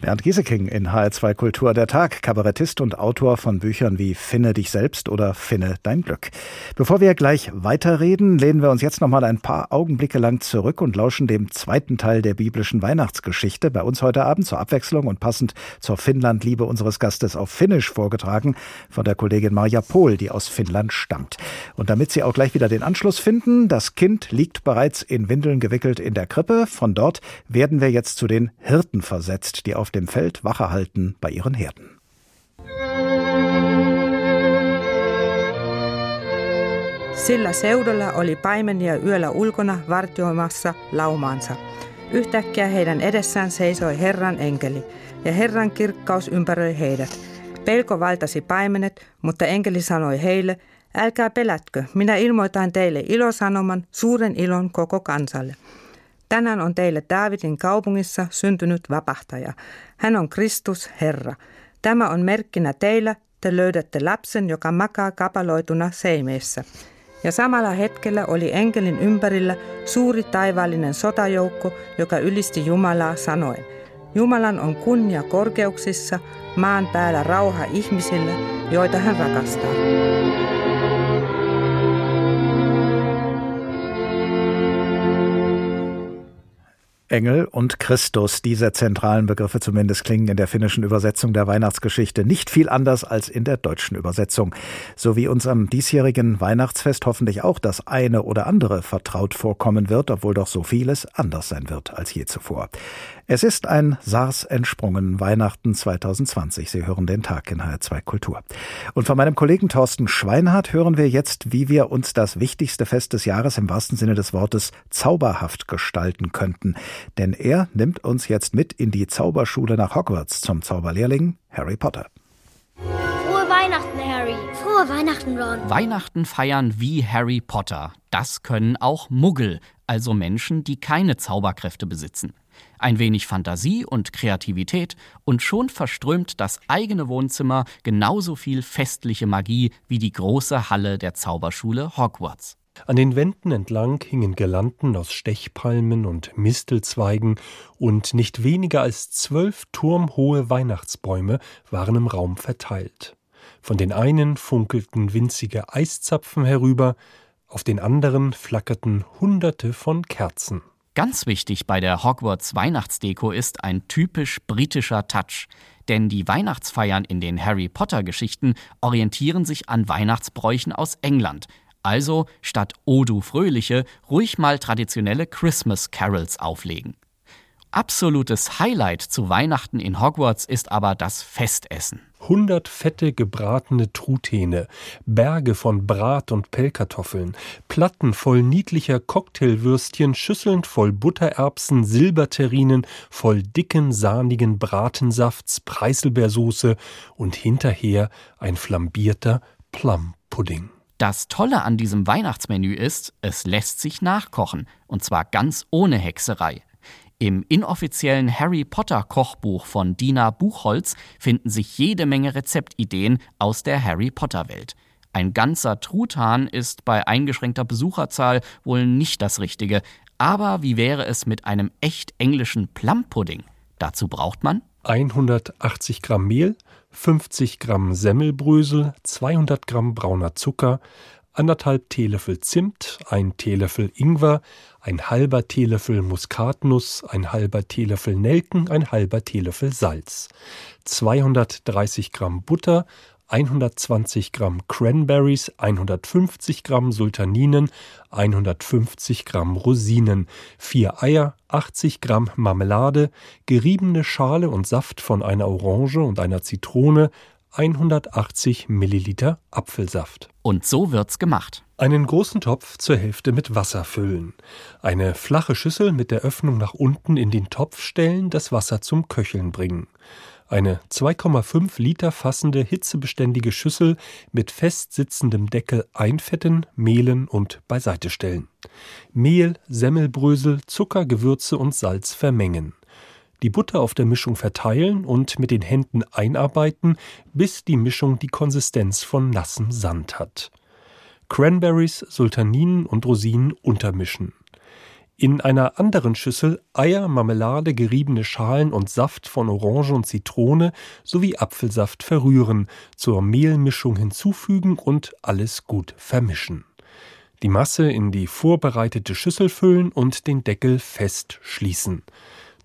Bernd Gieseking in HR2 Kultur der Tag, Kabarettist und Autor von Büchern wie Finne dich selbst oder Finne dein Glück. Bevor wir gleich weiterreden, lehnen wir uns jetzt noch mal ein paar Augenblicke lang zurück und lauschen dem zweiten Teil der biblischen Weihnachtsgeschichte. Bei uns heute Abend zur Abwechslung und passend zur Finnlandliebe unseres Gastes auf Finnisch vorgetragen von der Kollegin Marja Pohl, die aus Finnland stammt. Und damit Sie auch gleich wieder den Anschluss finden, das Kind liegt bereits in Windeln gewickelt in der Krippe. Von dort werden wir jetzt zu den Hirten versetzt, die auf dem Feld Wache halten bei ihren Herden. Sillä seudulla oli paimenia yöllä ulkona vartioimassa laumaansa. Yhtäkkiä heidän edessään seisoi Herran enkeli, ja Herran kirkkaus ympäröi heidät. Pelko valtasi paimenet, mutta enkeli sanoi heille, älkää pelätkö, minä ilmoitan teille ilosanoman, suuren ilon koko kansalle. Tänään on teille Daavidin kaupungissa syntynyt vapahtaja. Hän on Kristus Herra. Tämä on merkkinä teillä, te löydätte lapsen, joka makaa kapaloituna seimeessä. Ja samalla hetkellä oli enkelin ympärillä suuri taivaallinen sotajoukko, joka ylisti Jumalaa sanoen, Jumalan on kunnia korkeuksissa, maan päällä rauha ihmisille, joita hän rakastaa. Engel und Christus, diese zentralen Begriffe zumindest klingen in der finnischen Übersetzung der Weihnachtsgeschichte nicht viel anders als in der deutschen Übersetzung. So wie uns am diesjährigen Weihnachtsfest hoffentlich auch das eine oder andere vertraut vorkommen wird, obwohl doch so vieles anders sein wird als je zuvor. Es ist ein SARS entsprungen, Weihnachten 2020. Sie hören den Tag in HR2 Kultur. Und von meinem Kollegen Thorsten Schweinhardt hören wir jetzt, wie wir uns das wichtigste Fest des Jahres im wahrsten Sinne des Wortes zauberhaft gestalten könnten. Denn er nimmt uns jetzt mit in die Zauberschule nach Hogwarts zum Zauberlehrling Harry Potter. Frohe Weihnachten, Harry. Frohe Weihnachten, Ron. Weihnachten feiern wie Harry Potter. Das können auch Muggel, also Menschen, die keine Zauberkräfte besitzen. Ein wenig Fantasie und Kreativität und schon verströmt das eigene Wohnzimmer genauso viel festliche Magie wie die große Halle der Zauberschule Hogwarts. An den Wänden entlang hingen Girlanden aus Stechpalmen und Mistelzweigen und nicht weniger als zwölf turmhohe Weihnachtsbäume waren im Raum verteilt. Von den einen funkelten winzige Eiszapfen herüber, auf den anderen flackerten Hunderte von Kerzen. Ganz wichtig bei der Hogwarts Weihnachtsdeko ist ein typisch britischer Touch. Denn die Weihnachtsfeiern in den Harry Potter Geschichten orientieren sich an Weihnachtsbräuchen aus England. Also statt O du Fröhliche ruhig mal traditionelle Christmas Carols auflegen. Absolutes Highlight zu Weihnachten in Hogwarts ist aber das Festessen. Hundert fette gebratene Truthähne, Berge von Brat- und Pellkartoffeln, Platten voll niedlicher Cocktailwürstchen, Schüsseln voll Buttererbsen, Silberterrinen, voll dicken, sahnigen Bratensafts, Preiselbeersoße und hinterher ein flambierter Plumpudding. Das Tolle an diesem Weihnachtsmenü ist, es lässt sich nachkochen, und zwar ganz ohne Hexerei. Im inoffiziellen Harry Potter Kochbuch von Dina Buchholz finden sich jede Menge Rezeptideen aus der Harry Potter Welt. Ein ganzer Truthahn ist bei eingeschränkter Besucherzahl wohl nicht das Richtige, aber wie wäre es mit einem echt englischen Plumpudding? Dazu braucht man 180 Gramm Mehl, 50 Gramm Semmelbrösel, 200 Gramm brauner Zucker, anderthalb Teelöffel Zimt, ein Teelöffel Ingwer, ein halber Teelöffel Muskatnuss, ein halber Teelöffel Nelken, ein halber Teelöffel Salz, 230 Gramm Butter, 120 Gramm Cranberries, 150 Gramm Sultaninen, 150 Gramm Rosinen, 4 Eier, 80 Gramm Marmelade, geriebene Schale und Saft von einer Orange und einer Zitrone, 180 Milliliter Apfelsaft. Und so wird's gemacht. Einen großen Topf zur Hälfte mit Wasser füllen. Eine flache Schüssel mit der Öffnung nach unten in den Topf stellen, das Wasser zum Köcheln bringen. Eine 2,5 Liter fassende hitzebeständige Schüssel mit fest sitzendem Deckel einfetten, mehlen und beiseite stellen. Mehl, Semmelbrösel, Zucker, Gewürze und Salz vermengen die Butter auf der Mischung verteilen und mit den Händen einarbeiten, bis die Mischung die Konsistenz von nassem Sand hat. Cranberries, Sultaninen und Rosinen untermischen. In einer anderen Schüssel Eier, Marmelade, geriebene Schalen und Saft von Orange und Zitrone sowie Apfelsaft verrühren, zur Mehlmischung hinzufügen und alles gut vermischen. Die Masse in die vorbereitete Schüssel füllen und den Deckel fest schließen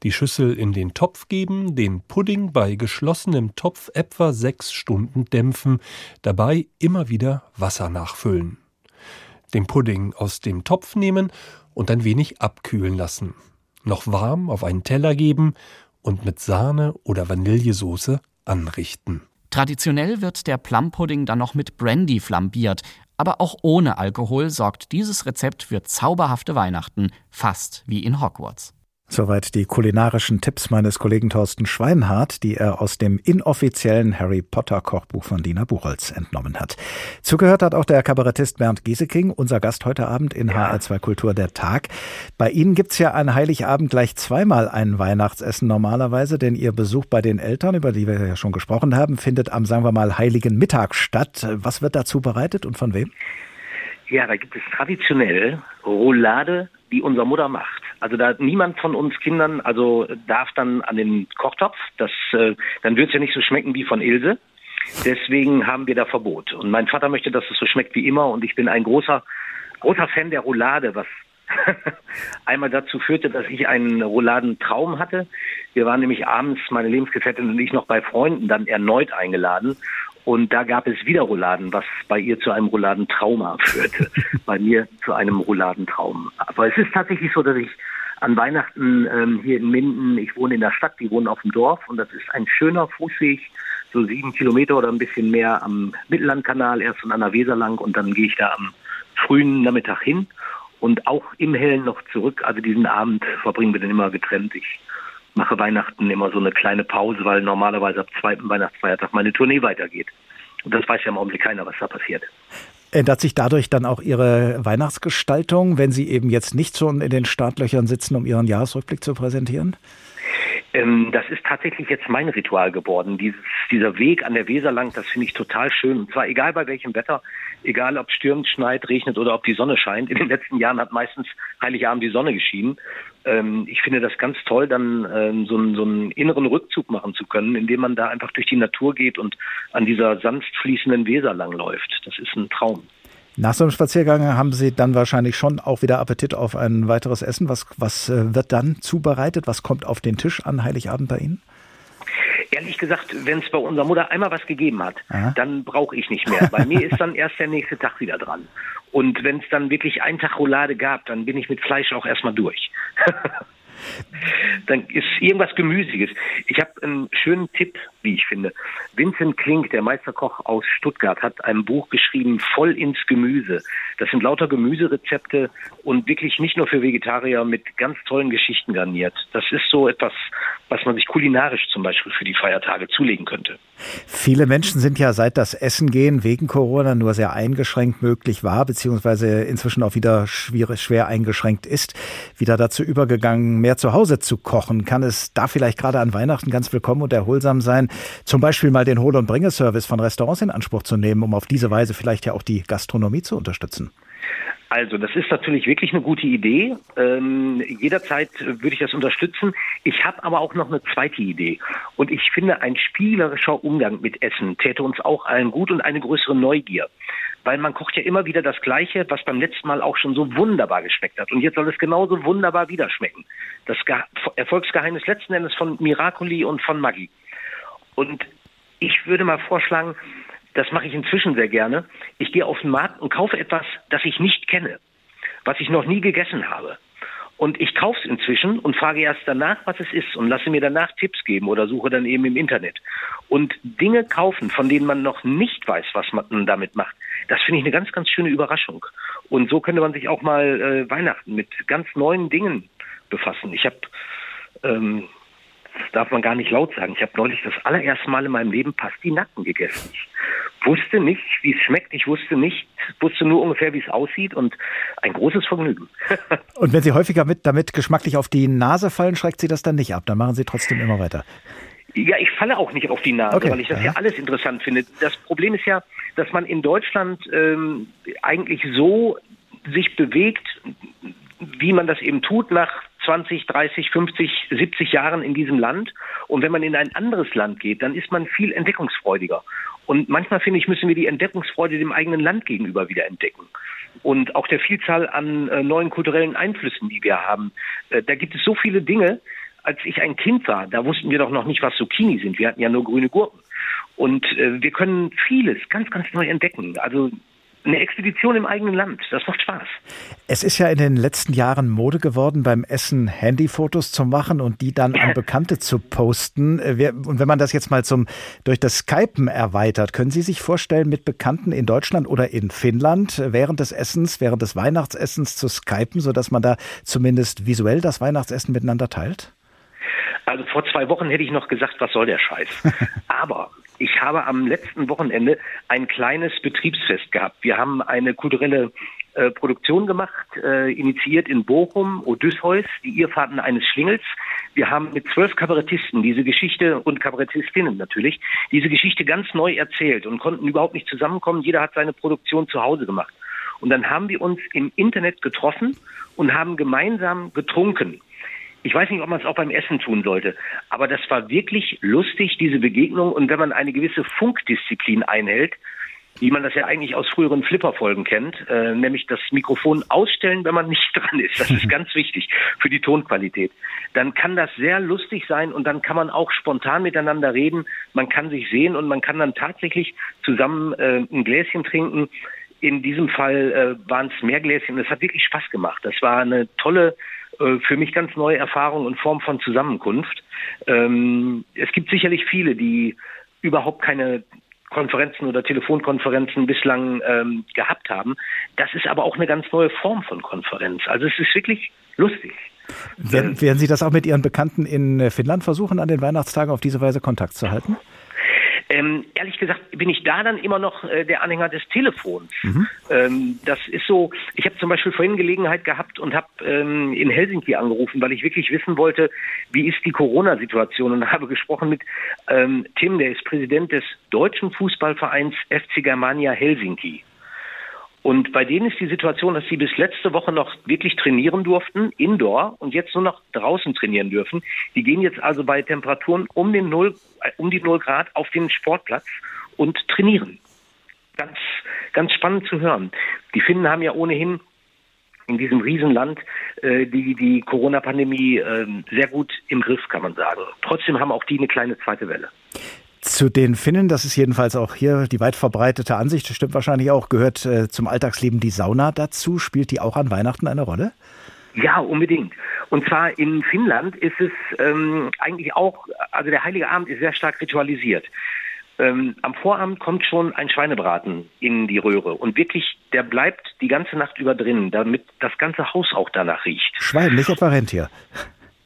die Schüssel in den Topf geben, den Pudding bei geschlossenem Topf etwa sechs Stunden dämpfen, dabei immer wieder Wasser nachfüllen. Den Pudding aus dem Topf nehmen und ein wenig abkühlen lassen. Noch warm auf einen Teller geben und mit Sahne oder Vanillesoße anrichten. Traditionell wird der Plumpudding dann noch mit Brandy flambiert, aber auch ohne Alkohol sorgt dieses Rezept für zauberhafte Weihnachten, fast wie in Hogwarts. Soweit die kulinarischen Tipps meines Kollegen Thorsten Schweinhardt, die er aus dem inoffiziellen Harry Potter Kochbuch von Dina Buchholz entnommen hat. Zugehört hat auch der Kabarettist Bernd Gieseking, unser Gast heute Abend in ja. HR2 Kultur der Tag. Bei Ihnen gibt's ja an Heiligabend gleich zweimal ein Weihnachtsessen normalerweise, denn Ihr Besuch bei den Eltern, über die wir ja schon gesprochen haben, findet am, sagen wir mal, Heiligen Mittag statt. Was wird dazu bereitet und von wem? Ja, da gibt es traditionell Roulade, die unsere Mutter macht. Also da niemand von uns Kindern also darf dann an den Kochtopf. Das, äh, dann wird es ja nicht so schmecken wie von Ilse. Deswegen haben wir da Verbot. Und mein Vater möchte, dass es so schmeckt wie immer. Und ich bin ein großer, großer Fan der Roulade, was einmal dazu führte, dass ich einen Rouladentraum hatte. Wir waren nämlich abends, meine Lebensgefährtin und ich, noch bei Freunden dann erneut eingeladen. Und da gab es wieder Rouladen, was bei ihr zu einem Rouladentrauma führte. bei mir zu einem Rouladentraum. Aber es ist tatsächlich so, dass ich an Weihnachten ähm, hier in Minden. Ich wohne in der Stadt, die wohnen auf dem Dorf und das ist ein schöner Fußweg, so sieben Kilometer oder ein bisschen mehr am Mittellandkanal, erst und an der Weser lang und dann gehe ich da am frühen Nachmittag hin und auch im Hellen noch zurück. Also diesen Abend verbringen wir dann immer getrennt. Ich mache Weihnachten immer so eine kleine Pause, weil normalerweise ab zweiten Weihnachtsfeiertag meine Tournee weitergeht. Und das weiß ja im Augenblick keiner, was da passiert. Ändert sich dadurch dann auch Ihre Weihnachtsgestaltung, wenn Sie eben jetzt nicht schon in den Startlöchern sitzen, um Ihren Jahresrückblick zu präsentieren? Ähm, das ist tatsächlich jetzt mein Ritual geworden. Dieses, dieser Weg an der Weser lang, das finde ich total schön. Und zwar egal bei welchem Wetter, egal ob stürmt, schneit, regnet oder ob die Sonne scheint. In den letzten Jahren hat meistens Heiligabend die Sonne geschienen. Ähm, ich finde das ganz toll, dann ähm, so, einen, so einen inneren Rückzug machen zu können, indem man da einfach durch die Natur geht und an dieser sanft fließenden Weser langläuft. Das ist ein Traum. Nach so einem Spaziergang haben Sie dann wahrscheinlich schon auch wieder Appetit auf ein weiteres Essen. Was, was äh, wird dann zubereitet? Was kommt auf den Tisch an Heiligabend bei Ihnen? Ehrlich gesagt, wenn es bei unserer Mutter einmal was gegeben hat, Aha. dann brauche ich nicht mehr. Bei mir ist dann erst der nächste Tag wieder dran. Und wenn es dann wirklich einen Tag Roulade gab, dann bin ich mit Fleisch auch erstmal durch. dann ist irgendwas Gemüsiges. Ich habe einen schönen Tipp, wie ich finde. Vincent Klink, der Meisterkoch aus Stuttgart, hat ein Buch geschrieben, Voll ins Gemüse. Das sind lauter Gemüserezepte und wirklich nicht nur für Vegetarier mit ganz tollen Geschichten garniert. Das ist so etwas, was man sich kulinarisch zum Beispiel für die Feiertage zulegen könnte. Viele Menschen sind ja seit das Essen gehen wegen Corona nur sehr eingeschränkt möglich war, beziehungsweise inzwischen auch wieder schwer eingeschränkt ist, wieder dazu übergegangen, mehr zu Hause zu kochen. Kann es da vielleicht gerade an Weihnachten ganz willkommen und erholsam sein, zum Beispiel mal den Hol- und Bringeservice von Restaurants in Anspruch zu nehmen, um auf diese Weise vielleicht ja auch die Gastronomie zu unterstützen? Also, das ist natürlich wirklich eine gute Idee. Ähm, jederzeit würde ich das unterstützen. Ich habe aber auch noch eine zweite Idee. Und ich finde, ein spielerischer Umgang mit Essen täte uns auch allen gut und eine größere Neugier. Weil man kocht ja immer wieder das Gleiche, was beim letzten Mal auch schon so wunderbar geschmeckt hat. Und jetzt soll es genauso wunderbar wieder schmecken. Das Ge Erfolgsgeheimnis letzten Endes von Miracoli und von Maggi. Und ich würde mal vorschlagen, das mache ich inzwischen sehr gerne. Ich gehe auf den Markt und kaufe etwas, das ich nicht kenne, was ich noch nie gegessen habe. Und ich kaufe es inzwischen und frage erst danach, was es ist und lasse mir danach Tipps geben oder suche dann eben im Internet. Und Dinge kaufen, von denen man noch nicht weiß, was man damit macht, das finde ich eine ganz, ganz schöne Überraschung. Und so könnte man sich auch mal äh, Weihnachten mit ganz neuen Dingen befassen. Ich habe ähm, darf man gar nicht laut sagen. Ich habe neulich das allererste Mal in meinem Leben Pastinaken gegessen. Ich wusste nicht, wie es schmeckt. Ich wusste nicht, wusste nur ungefähr, wie es aussieht und ein großes Vergnügen. und wenn Sie häufiger mit, damit geschmacklich auf die Nase fallen, schreckt Sie das dann nicht ab. Dann machen Sie trotzdem immer weiter. Ja, ich falle auch nicht auf die Nase, okay. weil ich das ja. ja alles interessant finde. Das Problem ist ja, dass man in Deutschland ähm, eigentlich so sich bewegt, wie man das eben tut nach 20, 30, 50, 70 Jahren in diesem Land. Und wenn man in ein anderes Land geht, dann ist man viel entdeckungsfreudiger. Und manchmal finde ich, müssen wir die Entdeckungsfreude dem eigenen Land gegenüber wieder entdecken. Und auch der Vielzahl an äh, neuen kulturellen Einflüssen, die wir haben. Äh, da gibt es so viele Dinge. Als ich ein Kind war, da wussten wir doch noch nicht, was Zucchini sind. Wir hatten ja nur grüne Gurken. Und äh, wir können vieles ganz, ganz neu entdecken. Also eine Expedition im eigenen Land. Das macht Spaß. Es ist ja in den letzten Jahren Mode geworden, beim Essen Handyfotos zu machen und die dann an Bekannte zu posten. Und wenn man das jetzt mal zum, durch das Skypen erweitert, können Sie sich vorstellen, mit Bekannten in Deutschland oder in Finnland während des Essens, während des Weihnachtsessens zu skypen, sodass man da zumindest visuell das Weihnachtsessen miteinander teilt? Also vor zwei Wochen hätte ich noch gesagt, was soll der Scheiß? Aber ich habe am letzten Wochenende ein kleines Betriebsfest gehabt. Wir haben eine kulturelle äh, Produktion gemacht, äh, initiiert in Bochum, Odysseus, die Irrfahrten eines Schlingels. Wir haben mit zwölf Kabarettisten diese Geschichte und Kabarettistinnen natürlich diese Geschichte ganz neu erzählt und konnten überhaupt nicht zusammenkommen. Jeder hat seine Produktion zu Hause gemacht. Und dann haben wir uns im Internet getroffen und haben gemeinsam getrunken. Ich weiß nicht, ob man es auch beim Essen tun sollte, aber das war wirklich lustig, diese Begegnung. Und wenn man eine gewisse Funkdisziplin einhält, wie man das ja eigentlich aus früheren Flipper-Folgen kennt, äh, nämlich das Mikrofon ausstellen, wenn man nicht dran ist. Das ist ganz wichtig für die Tonqualität. Dann kann das sehr lustig sein und dann kann man auch spontan miteinander reden. Man kann sich sehen und man kann dann tatsächlich zusammen äh, ein Gläschen trinken. In diesem Fall äh, waren es mehr Gläschen. Es hat wirklich Spaß gemacht. Das war eine tolle für mich ganz neue Erfahrung und Form von Zusammenkunft. Ähm, es gibt sicherlich viele, die überhaupt keine Konferenzen oder Telefonkonferenzen bislang ähm, gehabt haben. Das ist aber auch eine ganz neue Form von Konferenz. Also es ist wirklich lustig. Werden, werden Sie das auch mit Ihren Bekannten in Finnland versuchen, an den Weihnachtstagen auf diese Weise Kontakt zu halten? Ähm, ehrlich gesagt bin ich da dann immer noch äh, der Anhänger des Telefons. Mhm. Ähm, das ist so, ich habe zum Beispiel vorhin Gelegenheit gehabt und habe ähm, in Helsinki angerufen, weil ich wirklich wissen wollte, wie ist die Corona-Situation und habe gesprochen mit ähm, Tim, der ist Präsident des deutschen Fußballvereins FC Germania Helsinki. Und bei denen ist die Situation, dass sie bis letzte Woche noch wirklich trainieren durften, indoor, und jetzt nur noch draußen trainieren dürfen. Die gehen jetzt also bei Temperaturen um, den 0, äh, um die 0 Grad auf den Sportplatz und trainieren. Ganz, ganz spannend zu hören. Die Finnen haben ja ohnehin in diesem Riesenland äh, die, die Corona-Pandemie äh, sehr gut im Griff, kann man sagen. Trotzdem haben auch die eine kleine zweite Welle. Zu den Finnen, das ist jedenfalls auch hier die weit verbreitete Ansicht, das stimmt wahrscheinlich auch, gehört äh, zum Alltagsleben die Sauna dazu. Spielt die auch an Weihnachten eine Rolle? Ja, unbedingt. Und zwar in Finnland ist es ähm, eigentlich auch, also der Heilige Abend ist sehr stark ritualisiert. Ähm, am Vorabend kommt schon ein Schweinebraten in die Röhre und wirklich, der bleibt die ganze Nacht über drin, damit das ganze Haus auch danach riecht. Schwein, nicht etwa Rentier.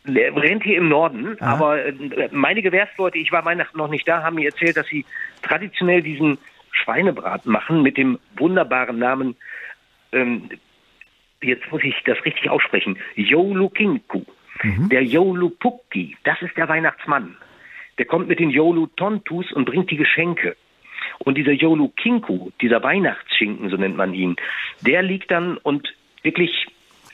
Rennt hier im Norden, Aha. aber äh, meine Gewährsleute, ich war Weihnachten noch nicht da, haben mir erzählt, dass sie traditionell diesen Schweinebraten machen mit dem wunderbaren Namen, ähm, jetzt muss ich das richtig aussprechen, Joulukinku. Mhm. Der Joulupukki, das ist der Weihnachtsmann. Der kommt mit den Joulu-Tontus und bringt die Geschenke. Und dieser Joulu-Kinku, dieser Weihnachtsschinken, so nennt man ihn, der liegt dann und wirklich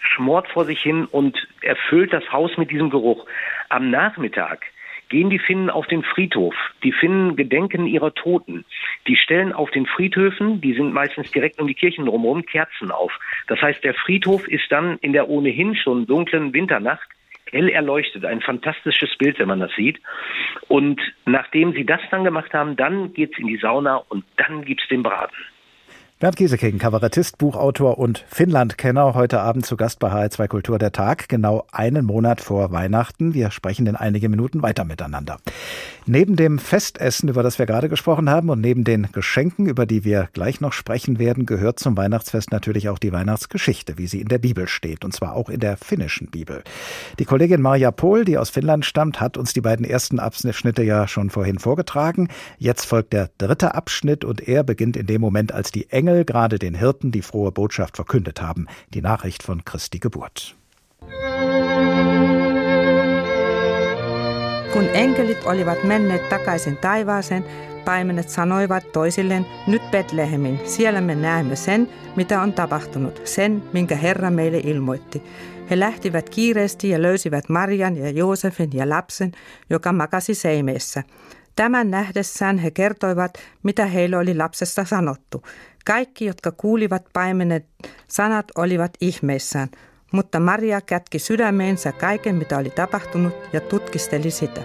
schmort vor sich hin und erfüllt das Haus mit diesem Geruch. Am Nachmittag gehen die Finnen auf den Friedhof. Die Finnen gedenken ihrer Toten. Die stellen auf den Friedhöfen, die sind meistens direkt um die Kirchen drumherum, Kerzen auf. Das heißt, der Friedhof ist dann in der ohnehin schon dunklen Winternacht hell erleuchtet. Ein fantastisches Bild, wenn man das sieht. Und nachdem sie das dann gemacht haben, dann geht's in die Sauna und dann gibt's den Braten. Bernd Kieseking, Kabarettist, Buchautor und Finnlandkenner, heute Abend zu Gast bei HR2 Kultur der Tag, genau einen Monat vor Weihnachten. Wir sprechen in einige Minuten weiter miteinander. Neben dem Festessen, über das wir gerade gesprochen haben, und neben den Geschenken, über die wir gleich noch sprechen werden, gehört zum Weihnachtsfest natürlich auch die Weihnachtsgeschichte, wie sie in der Bibel steht, und zwar auch in der finnischen Bibel. Die Kollegin Maria Pohl, die aus Finnland stammt, hat uns die beiden ersten Abschnitte ja schon vorhin vorgetragen. Jetzt folgt der dritte Abschnitt und er beginnt in dem Moment, als die Engel gerade den Hirten die frohe Botschaft verkündet haben, die Nachricht von Christi Geburt. Kun enkelit olivat menneet takaisin taivaaseen, paimenet sanoivat toisilleen, nyt Betlehemin, siellä me näemme sen, mitä on tapahtunut, sen, minkä Herra meille ilmoitti. He lähtivät kiireesti ja löysivät Marian ja Joosefin ja lapsen, joka makasi seimeessä. Tämän nähdessään he kertoivat, mitä heille oli lapsesta sanottu. Kaikki, jotka kuulivat paimenet sanat, olivat ihmeissään – mutta Maria kätki sydämeensä kaiken, mitä oli tapahtunut, ja tutkisteli sitä.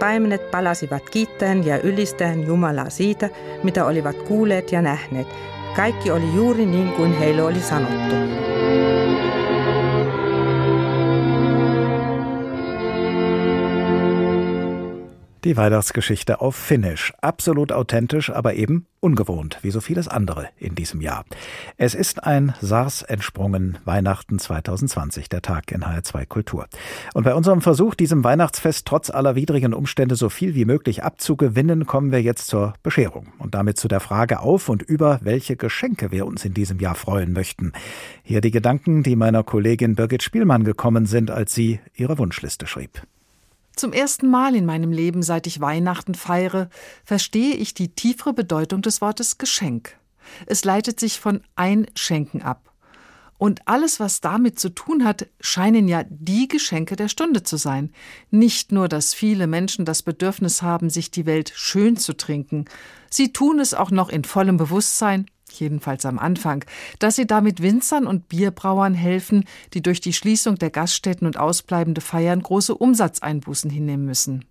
Paimenet palasivat kiittäen ja ylistäen Jumalaa siitä, mitä olivat kuulleet ja nähneet. Kaikki oli juuri niin kuin heille oli sanottu. Die Weihnachtsgeschichte auf Finnisch. Absolut authentisch, aber eben ungewohnt, wie so vieles andere in diesem Jahr. Es ist ein SARS entsprungen Weihnachten 2020, der Tag in HR2 Kultur. Und bei unserem Versuch, diesem Weihnachtsfest trotz aller widrigen Umstände so viel wie möglich abzugewinnen, kommen wir jetzt zur Bescherung und damit zu der Frage auf und über, welche Geschenke wir uns in diesem Jahr freuen möchten. Hier die Gedanken, die meiner Kollegin Birgit Spielmann gekommen sind, als sie ihre Wunschliste schrieb. Zum ersten Mal in meinem Leben, seit ich Weihnachten feiere, verstehe ich die tiefere Bedeutung des Wortes Geschenk. Es leitet sich von Einschenken ab. Und alles, was damit zu tun hat, scheinen ja die Geschenke der Stunde zu sein. Nicht nur, dass viele Menschen das Bedürfnis haben, sich die Welt schön zu trinken, sie tun es auch noch in vollem Bewusstsein, jedenfalls am Anfang, dass sie damit Winzern und Bierbrauern helfen, die durch die Schließung der Gaststätten und ausbleibende Feiern große Umsatzeinbußen hinnehmen müssen.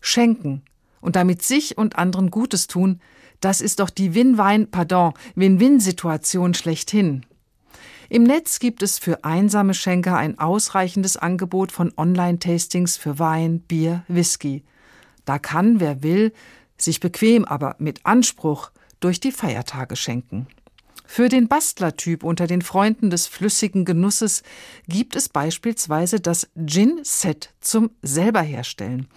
Schenken und damit sich und anderen Gutes tun, das ist doch die Win-Wein, pardon, Win-Win-Situation schlechthin. Im Netz gibt es für einsame Schenker ein ausreichendes Angebot von Online-Tastings für Wein, Bier, Whisky. Da kann, wer will, sich bequem, aber mit Anspruch durch die Feiertage schenken. Für den Bastlertyp unter den Freunden des flüssigen Genusses gibt es beispielsweise das Gin-Set zum selberherstellen.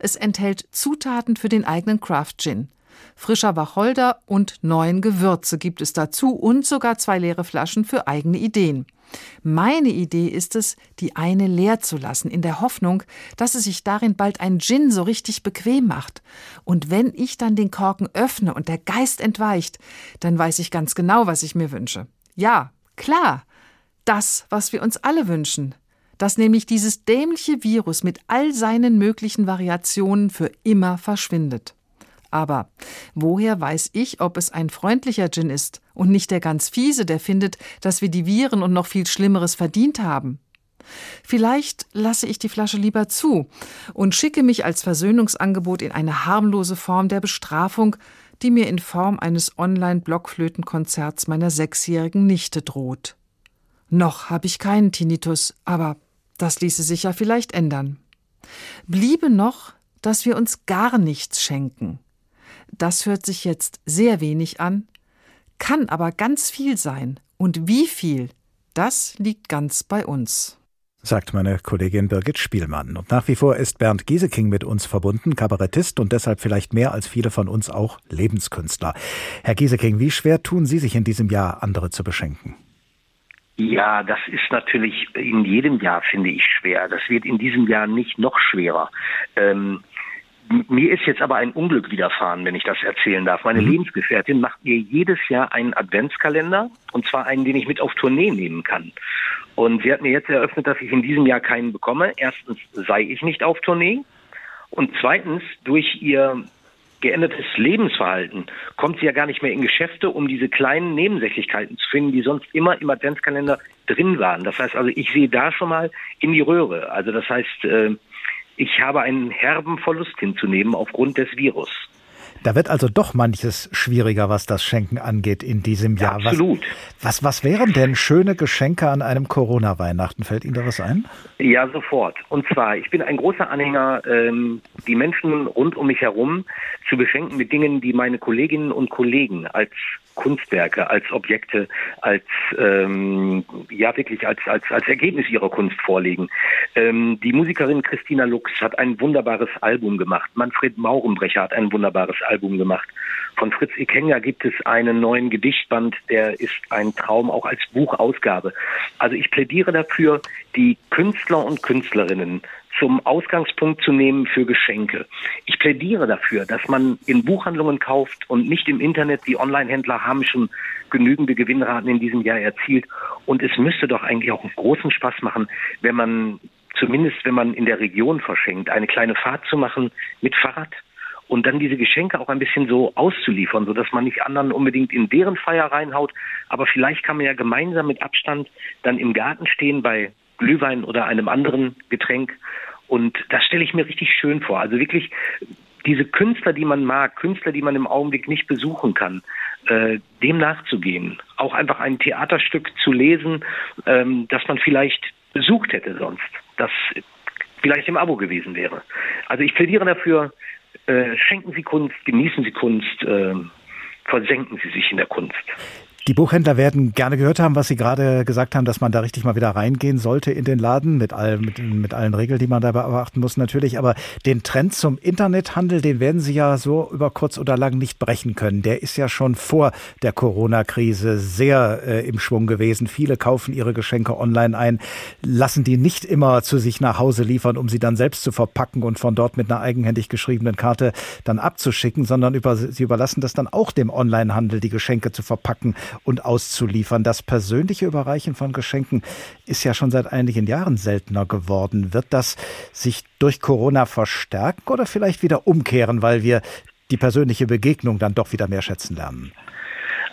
Es enthält Zutaten für den eigenen Craft Gin. Frischer Wacholder und neun Gewürze gibt es dazu und sogar zwei leere Flaschen für eigene Ideen. Meine Idee ist es, die eine leer zu lassen, in der Hoffnung, dass es sich darin bald ein Gin so richtig bequem macht. Und wenn ich dann den Korken öffne und der Geist entweicht, dann weiß ich ganz genau, was ich mir wünsche. Ja, klar, das, was wir uns alle wünschen, dass nämlich dieses dämliche Virus mit all seinen möglichen Variationen für immer verschwindet. Aber woher weiß ich, ob es ein freundlicher Gin ist und nicht der ganz fiese, der findet, dass wir die Viren und noch viel Schlimmeres verdient haben? Vielleicht lasse ich die Flasche lieber zu und schicke mich als Versöhnungsangebot in eine harmlose Form der Bestrafung, die mir in Form eines Online-Blockflötenkonzerts meiner sechsjährigen Nichte droht. Noch habe ich keinen Tinnitus, aber das ließe sich ja vielleicht ändern. Bliebe noch, dass wir uns gar nichts schenken. Das hört sich jetzt sehr wenig an, kann aber ganz viel sein. Und wie viel, das liegt ganz bei uns sagt meine Kollegin Birgit Spielmann. Und nach wie vor ist Bernd Gieseking mit uns verbunden, Kabarettist und deshalb vielleicht mehr als viele von uns auch Lebenskünstler. Herr Gieseking, wie schwer tun Sie sich in diesem Jahr, andere zu beschenken? Ja, das ist natürlich in jedem Jahr, finde ich, schwer. Das wird in diesem Jahr nicht noch schwerer. Ähm, mir ist jetzt aber ein Unglück widerfahren, wenn ich das erzählen darf. Meine mhm. Lebensgefährtin macht mir jedes Jahr einen Adventskalender und zwar einen, den ich mit auf Tournee nehmen kann. Und sie hat mir jetzt eröffnet, dass ich in diesem Jahr keinen bekomme. Erstens sei ich nicht auf Tournee und zweitens durch ihr geändertes Lebensverhalten kommt sie ja gar nicht mehr in Geschäfte, um diese kleinen Nebensächlichkeiten zu finden, die sonst immer im Adventskalender drin waren. Das heißt also, ich sehe da schon mal in die Röhre. Also das heißt, äh, ich habe einen herben Verlust hinzunehmen aufgrund des Virus. Da wird also doch manches schwieriger, was das Schenken angeht in diesem Jahr. Ja, absolut. Was, was, was wären denn schöne Geschenke an einem Corona-Weihnachten? Fällt Ihnen da was ein? Ja, sofort. Und zwar, ich bin ein großer Anhänger, ähm, die Menschen rund um mich herum zu beschenken mit Dingen, die meine Kolleginnen und Kollegen als Kunstwerke, als Objekte, als ähm, ja wirklich als als als Ergebnis ihrer Kunst vorlegen. Ähm, die Musikerin Christina Lux hat ein wunderbares Album gemacht. Manfred Maurenbrecher hat ein wunderbares Album gemacht. Von Fritz Ikenga gibt es einen neuen Gedichtband, der ist ein Traum auch als Buchausgabe. Also ich plädiere dafür, die Künstler und Künstlerinnen zum Ausgangspunkt zu nehmen für Geschenke. Ich plädiere dafür, dass man in Buchhandlungen kauft und nicht im Internet. Die Online-Händler haben schon genügende Gewinnraten in diesem Jahr erzielt. Und es müsste doch eigentlich auch einen großen Spaß machen, wenn man zumindest, wenn man in der Region verschenkt, eine kleine Fahrt zu machen mit Fahrrad und dann diese Geschenke auch ein bisschen so auszuliefern, sodass man nicht anderen unbedingt in deren Feier reinhaut. Aber vielleicht kann man ja gemeinsam mit Abstand dann im Garten stehen bei Glühwein oder einem anderen Getränk und das stelle ich mir richtig schön vor. Also wirklich diese Künstler, die man mag, Künstler, die man im Augenblick nicht besuchen kann, äh, dem nachzugehen. Auch einfach ein Theaterstück zu lesen, ähm, das man vielleicht besucht hätte sonst, das vielleicht im Abo gewesen wäre. Also ich plädiere dafür, äh, schenken Sie Kunst, genießen Sie Kunst, äh, versenken Sie sich in der Kunst. Die Buchhändler werden gerne gehört haben, was Sie gerade gesagt haben, dass man da richtig mal wieder reingehen sollte in den Laden, mit, all, mit, mit allen Regeln, die man dabei beachten muss natürlich. Aber den Trend zum Internethandel, den werden Sie ja so über kurz oder lang nicht brechen können. Der ist ja schon vor der Corona-Krise sehr äh, im Schwung gewesen. Viele kaufen ihre Geschenke online ein, lassen die nicht immer zu sich nach Hause liefern, um sie dann selbst zu verpacken und von dort mit einer eigenhändig geschriebenen Karte dann abzuschicken, sondern über, sie überlassen das dann auch dem Onlinehandel, die Geschenke zu verpacken und auszuliefern. Das persönliche Überreichen von Geschenken ist ja schon seit einigen Jahren seltener geworden. Wird das sich durch Corona verstärken oder vielleicht wieder umkehren, weil wir die persönliche Begegnung dann doch wieder mehr schätzen lernen?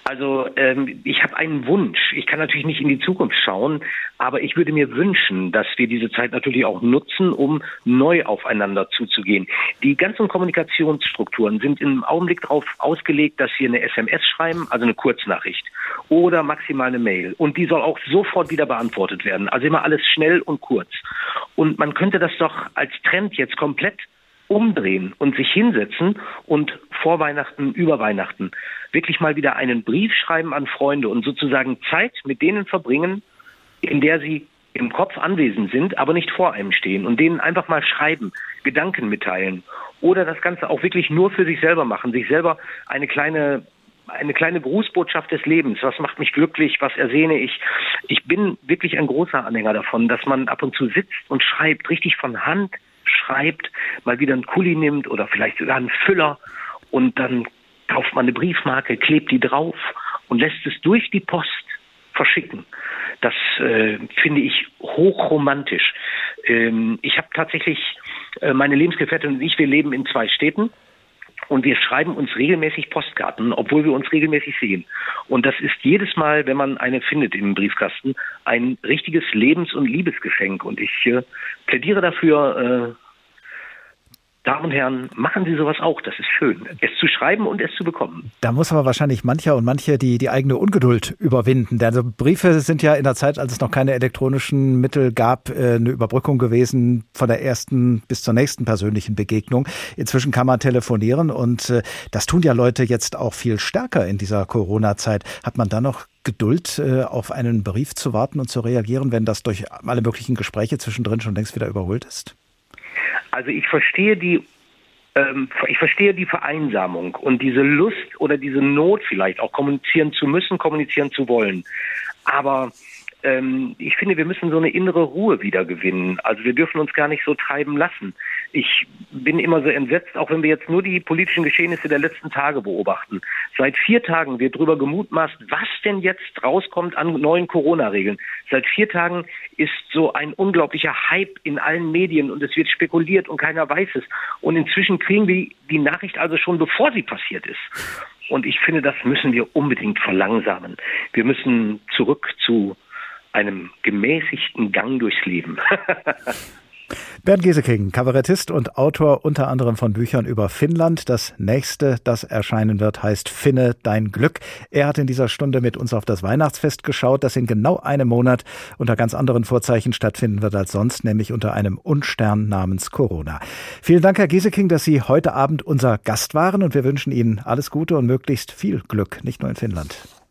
Also ähm, ich habe einen Wunsch. Ich kann natürlich nicht in die Zukunft schauen, aber ich würde mir wünschen, dass wir diese Zeit natürlich auch nutzen, um neu aufeinander zuzugehen. Die ganzen Kommunikationsstrukturen sind im Augenblick darauf ausgelegt, dass wir eine SMS schreiben, also eine Kurznachricht oder maximal eine Mail. Und die soll auch sofort wieder beantwortet werden. Also immer alles schnell und kurz. Und man könnte das doch als Trend jetzt komplett umdrehen und sich hinsetzen und vor Weihnachten, über Weihnachten wirklich mal wieder einen Brief schreiben an Freunde und sozusagen Zeit mit denen verbringen, in der sie im Kopf anwesend sind, aber nicht vor einem stehen und denen einfach mal schreiben, Gedanken mitteilen oder das Ganze auch wirklich nur für sich selber machen, sich selber eine kleine eine kleine Grußbotschaft des Lebens. Was macht mich glücklich? Was ersehne ich? Ich bin wirklich ein großer Anhänger davon, dass man ab und zu sitzt und schreibt, richtig von Hand schreibt, mal wieder einen Kuli nimmt oder vielleicht sogar einen Füller und dann kauft man eine Briefmarke, klebt die drauf und lässt es durch die Post verschicken. Das äh, finde ich hochromantisch. Ähm, ich habe tatsächlich, äh, meine Lebensgefährtin und ich, wir leben in zwei Städten. Und wir schreiben uns regelmäßig Postkarten, obwohl wir uns regelmäßig sehen. Und das ist jedes Mal, wenn man eine findet im Briefkasten, ein richtiges Lebens- und Liebesgeschenk. Und ich äh, plädiere dafür, äh, Damen und Herren, machen Sie sowas auch. Das ist schön, es zu schreiben und es zu bekommen. Da muss aber wahrscheinlich mancher und manche die, die eigene Ungeduld überwinden. Denn Briefe sind ja in der Zeit, als es noch keine elektronischen Mittel gab, äh, eine Überbrückung gewesen von der ersten bis zur nächsten persönlichen Begegnung. Inzwischen kann man telefonieren und äh, das tun ja Leute jetzt auch viel stärker in dieser Corona-Zeit. Hat man da noch Geduld, äh, auf einen Brief zu warten und zu reagieren, wenn das durch alle möglichen Gespräche zwischendrin schon längst wieder überholt ist? Also ich verstehe die ähm, ich verstehe die Vereinsamung und diese Lust oder diese Not vielleicht auch kommunizieren zu müssen, kommunizieren zu wollen. Aber ähm, ich finde, wir müssen so eine innere Ruhe wieder gewinnen. Also wir dürfen uns gar nicht so treiben lassen. Ich bin immer so entsetzt, auch wenn wir jetzt nur die politischen Geschehnisse der letzten Tage beobachten. Seit vier Tagen wird darüber gemutmaßt, was denn jetzt rauskommt an neuen Corona-Regeln. Seit vier Tagen ist so ein unglaublicher Hype in allen Medien und es wird spekuliert und keiner weiß es. Und inzwischen kriegen wir die Nachricht also schon, bevor sie passiert ist. Und ich finde, das müssen wir unbedingt verlangsamen. Wir müssen zurück zu einem gemäßigten Gang durchs Leben. Bernd Gieseking, Kabarettist und Autor unter anderem von Büchern über Finnland. Das nächste, das erscheinen wird, heißt Finne dein Glück. Er hat in dieser Stunde mit uns auf das Weihnachtsfest geschaut, das in genau einem Monat unter ganz anderen Vorzeichen stattfinden wird als sonst, nämlich unter einem Unstern namens Corona. Vielen Dank, Herr Gieseking, dass Sie heute Abend unser Gast waren und wir wünschen Ihnen alles Gute und möglichst viel Glück, nicht nur in Finnland.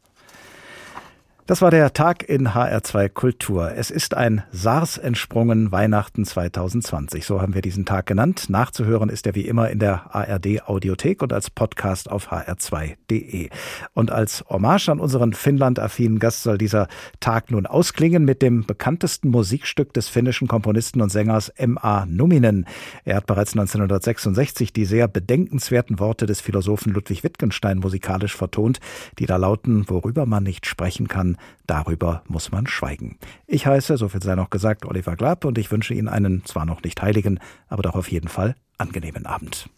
Das war der Tag in HR2 Kultur. Es ist ein SARS entsprungen Weihnachten 2020. So haben wir diesen Tag genannt. Nachzuhören ist er wie immer in der ARD Audiothek und als Podcast auf hr2.de. Und als Hommage an unseren Finnland-affinen Gast soll dieser Tag nun ausklingen mit dem bekanntesten Musikstück des finnischen Komponisten und Sängers M.A. Numinen. Er hat bereits 1966 die sehr bedenkenswerten Worte des Philosophen Ludwig Wittgenstein musikalisch vertont, die da lauten, worüber man nicht sprechen kann, darüber muss man schweigen. Ich heiße, so viel sei noch gesagt, Oliver Glab und ich wünsche Ihnen einen zwar noch nicht heiligen, aber doch auf jeden Fall angenehmen Abend.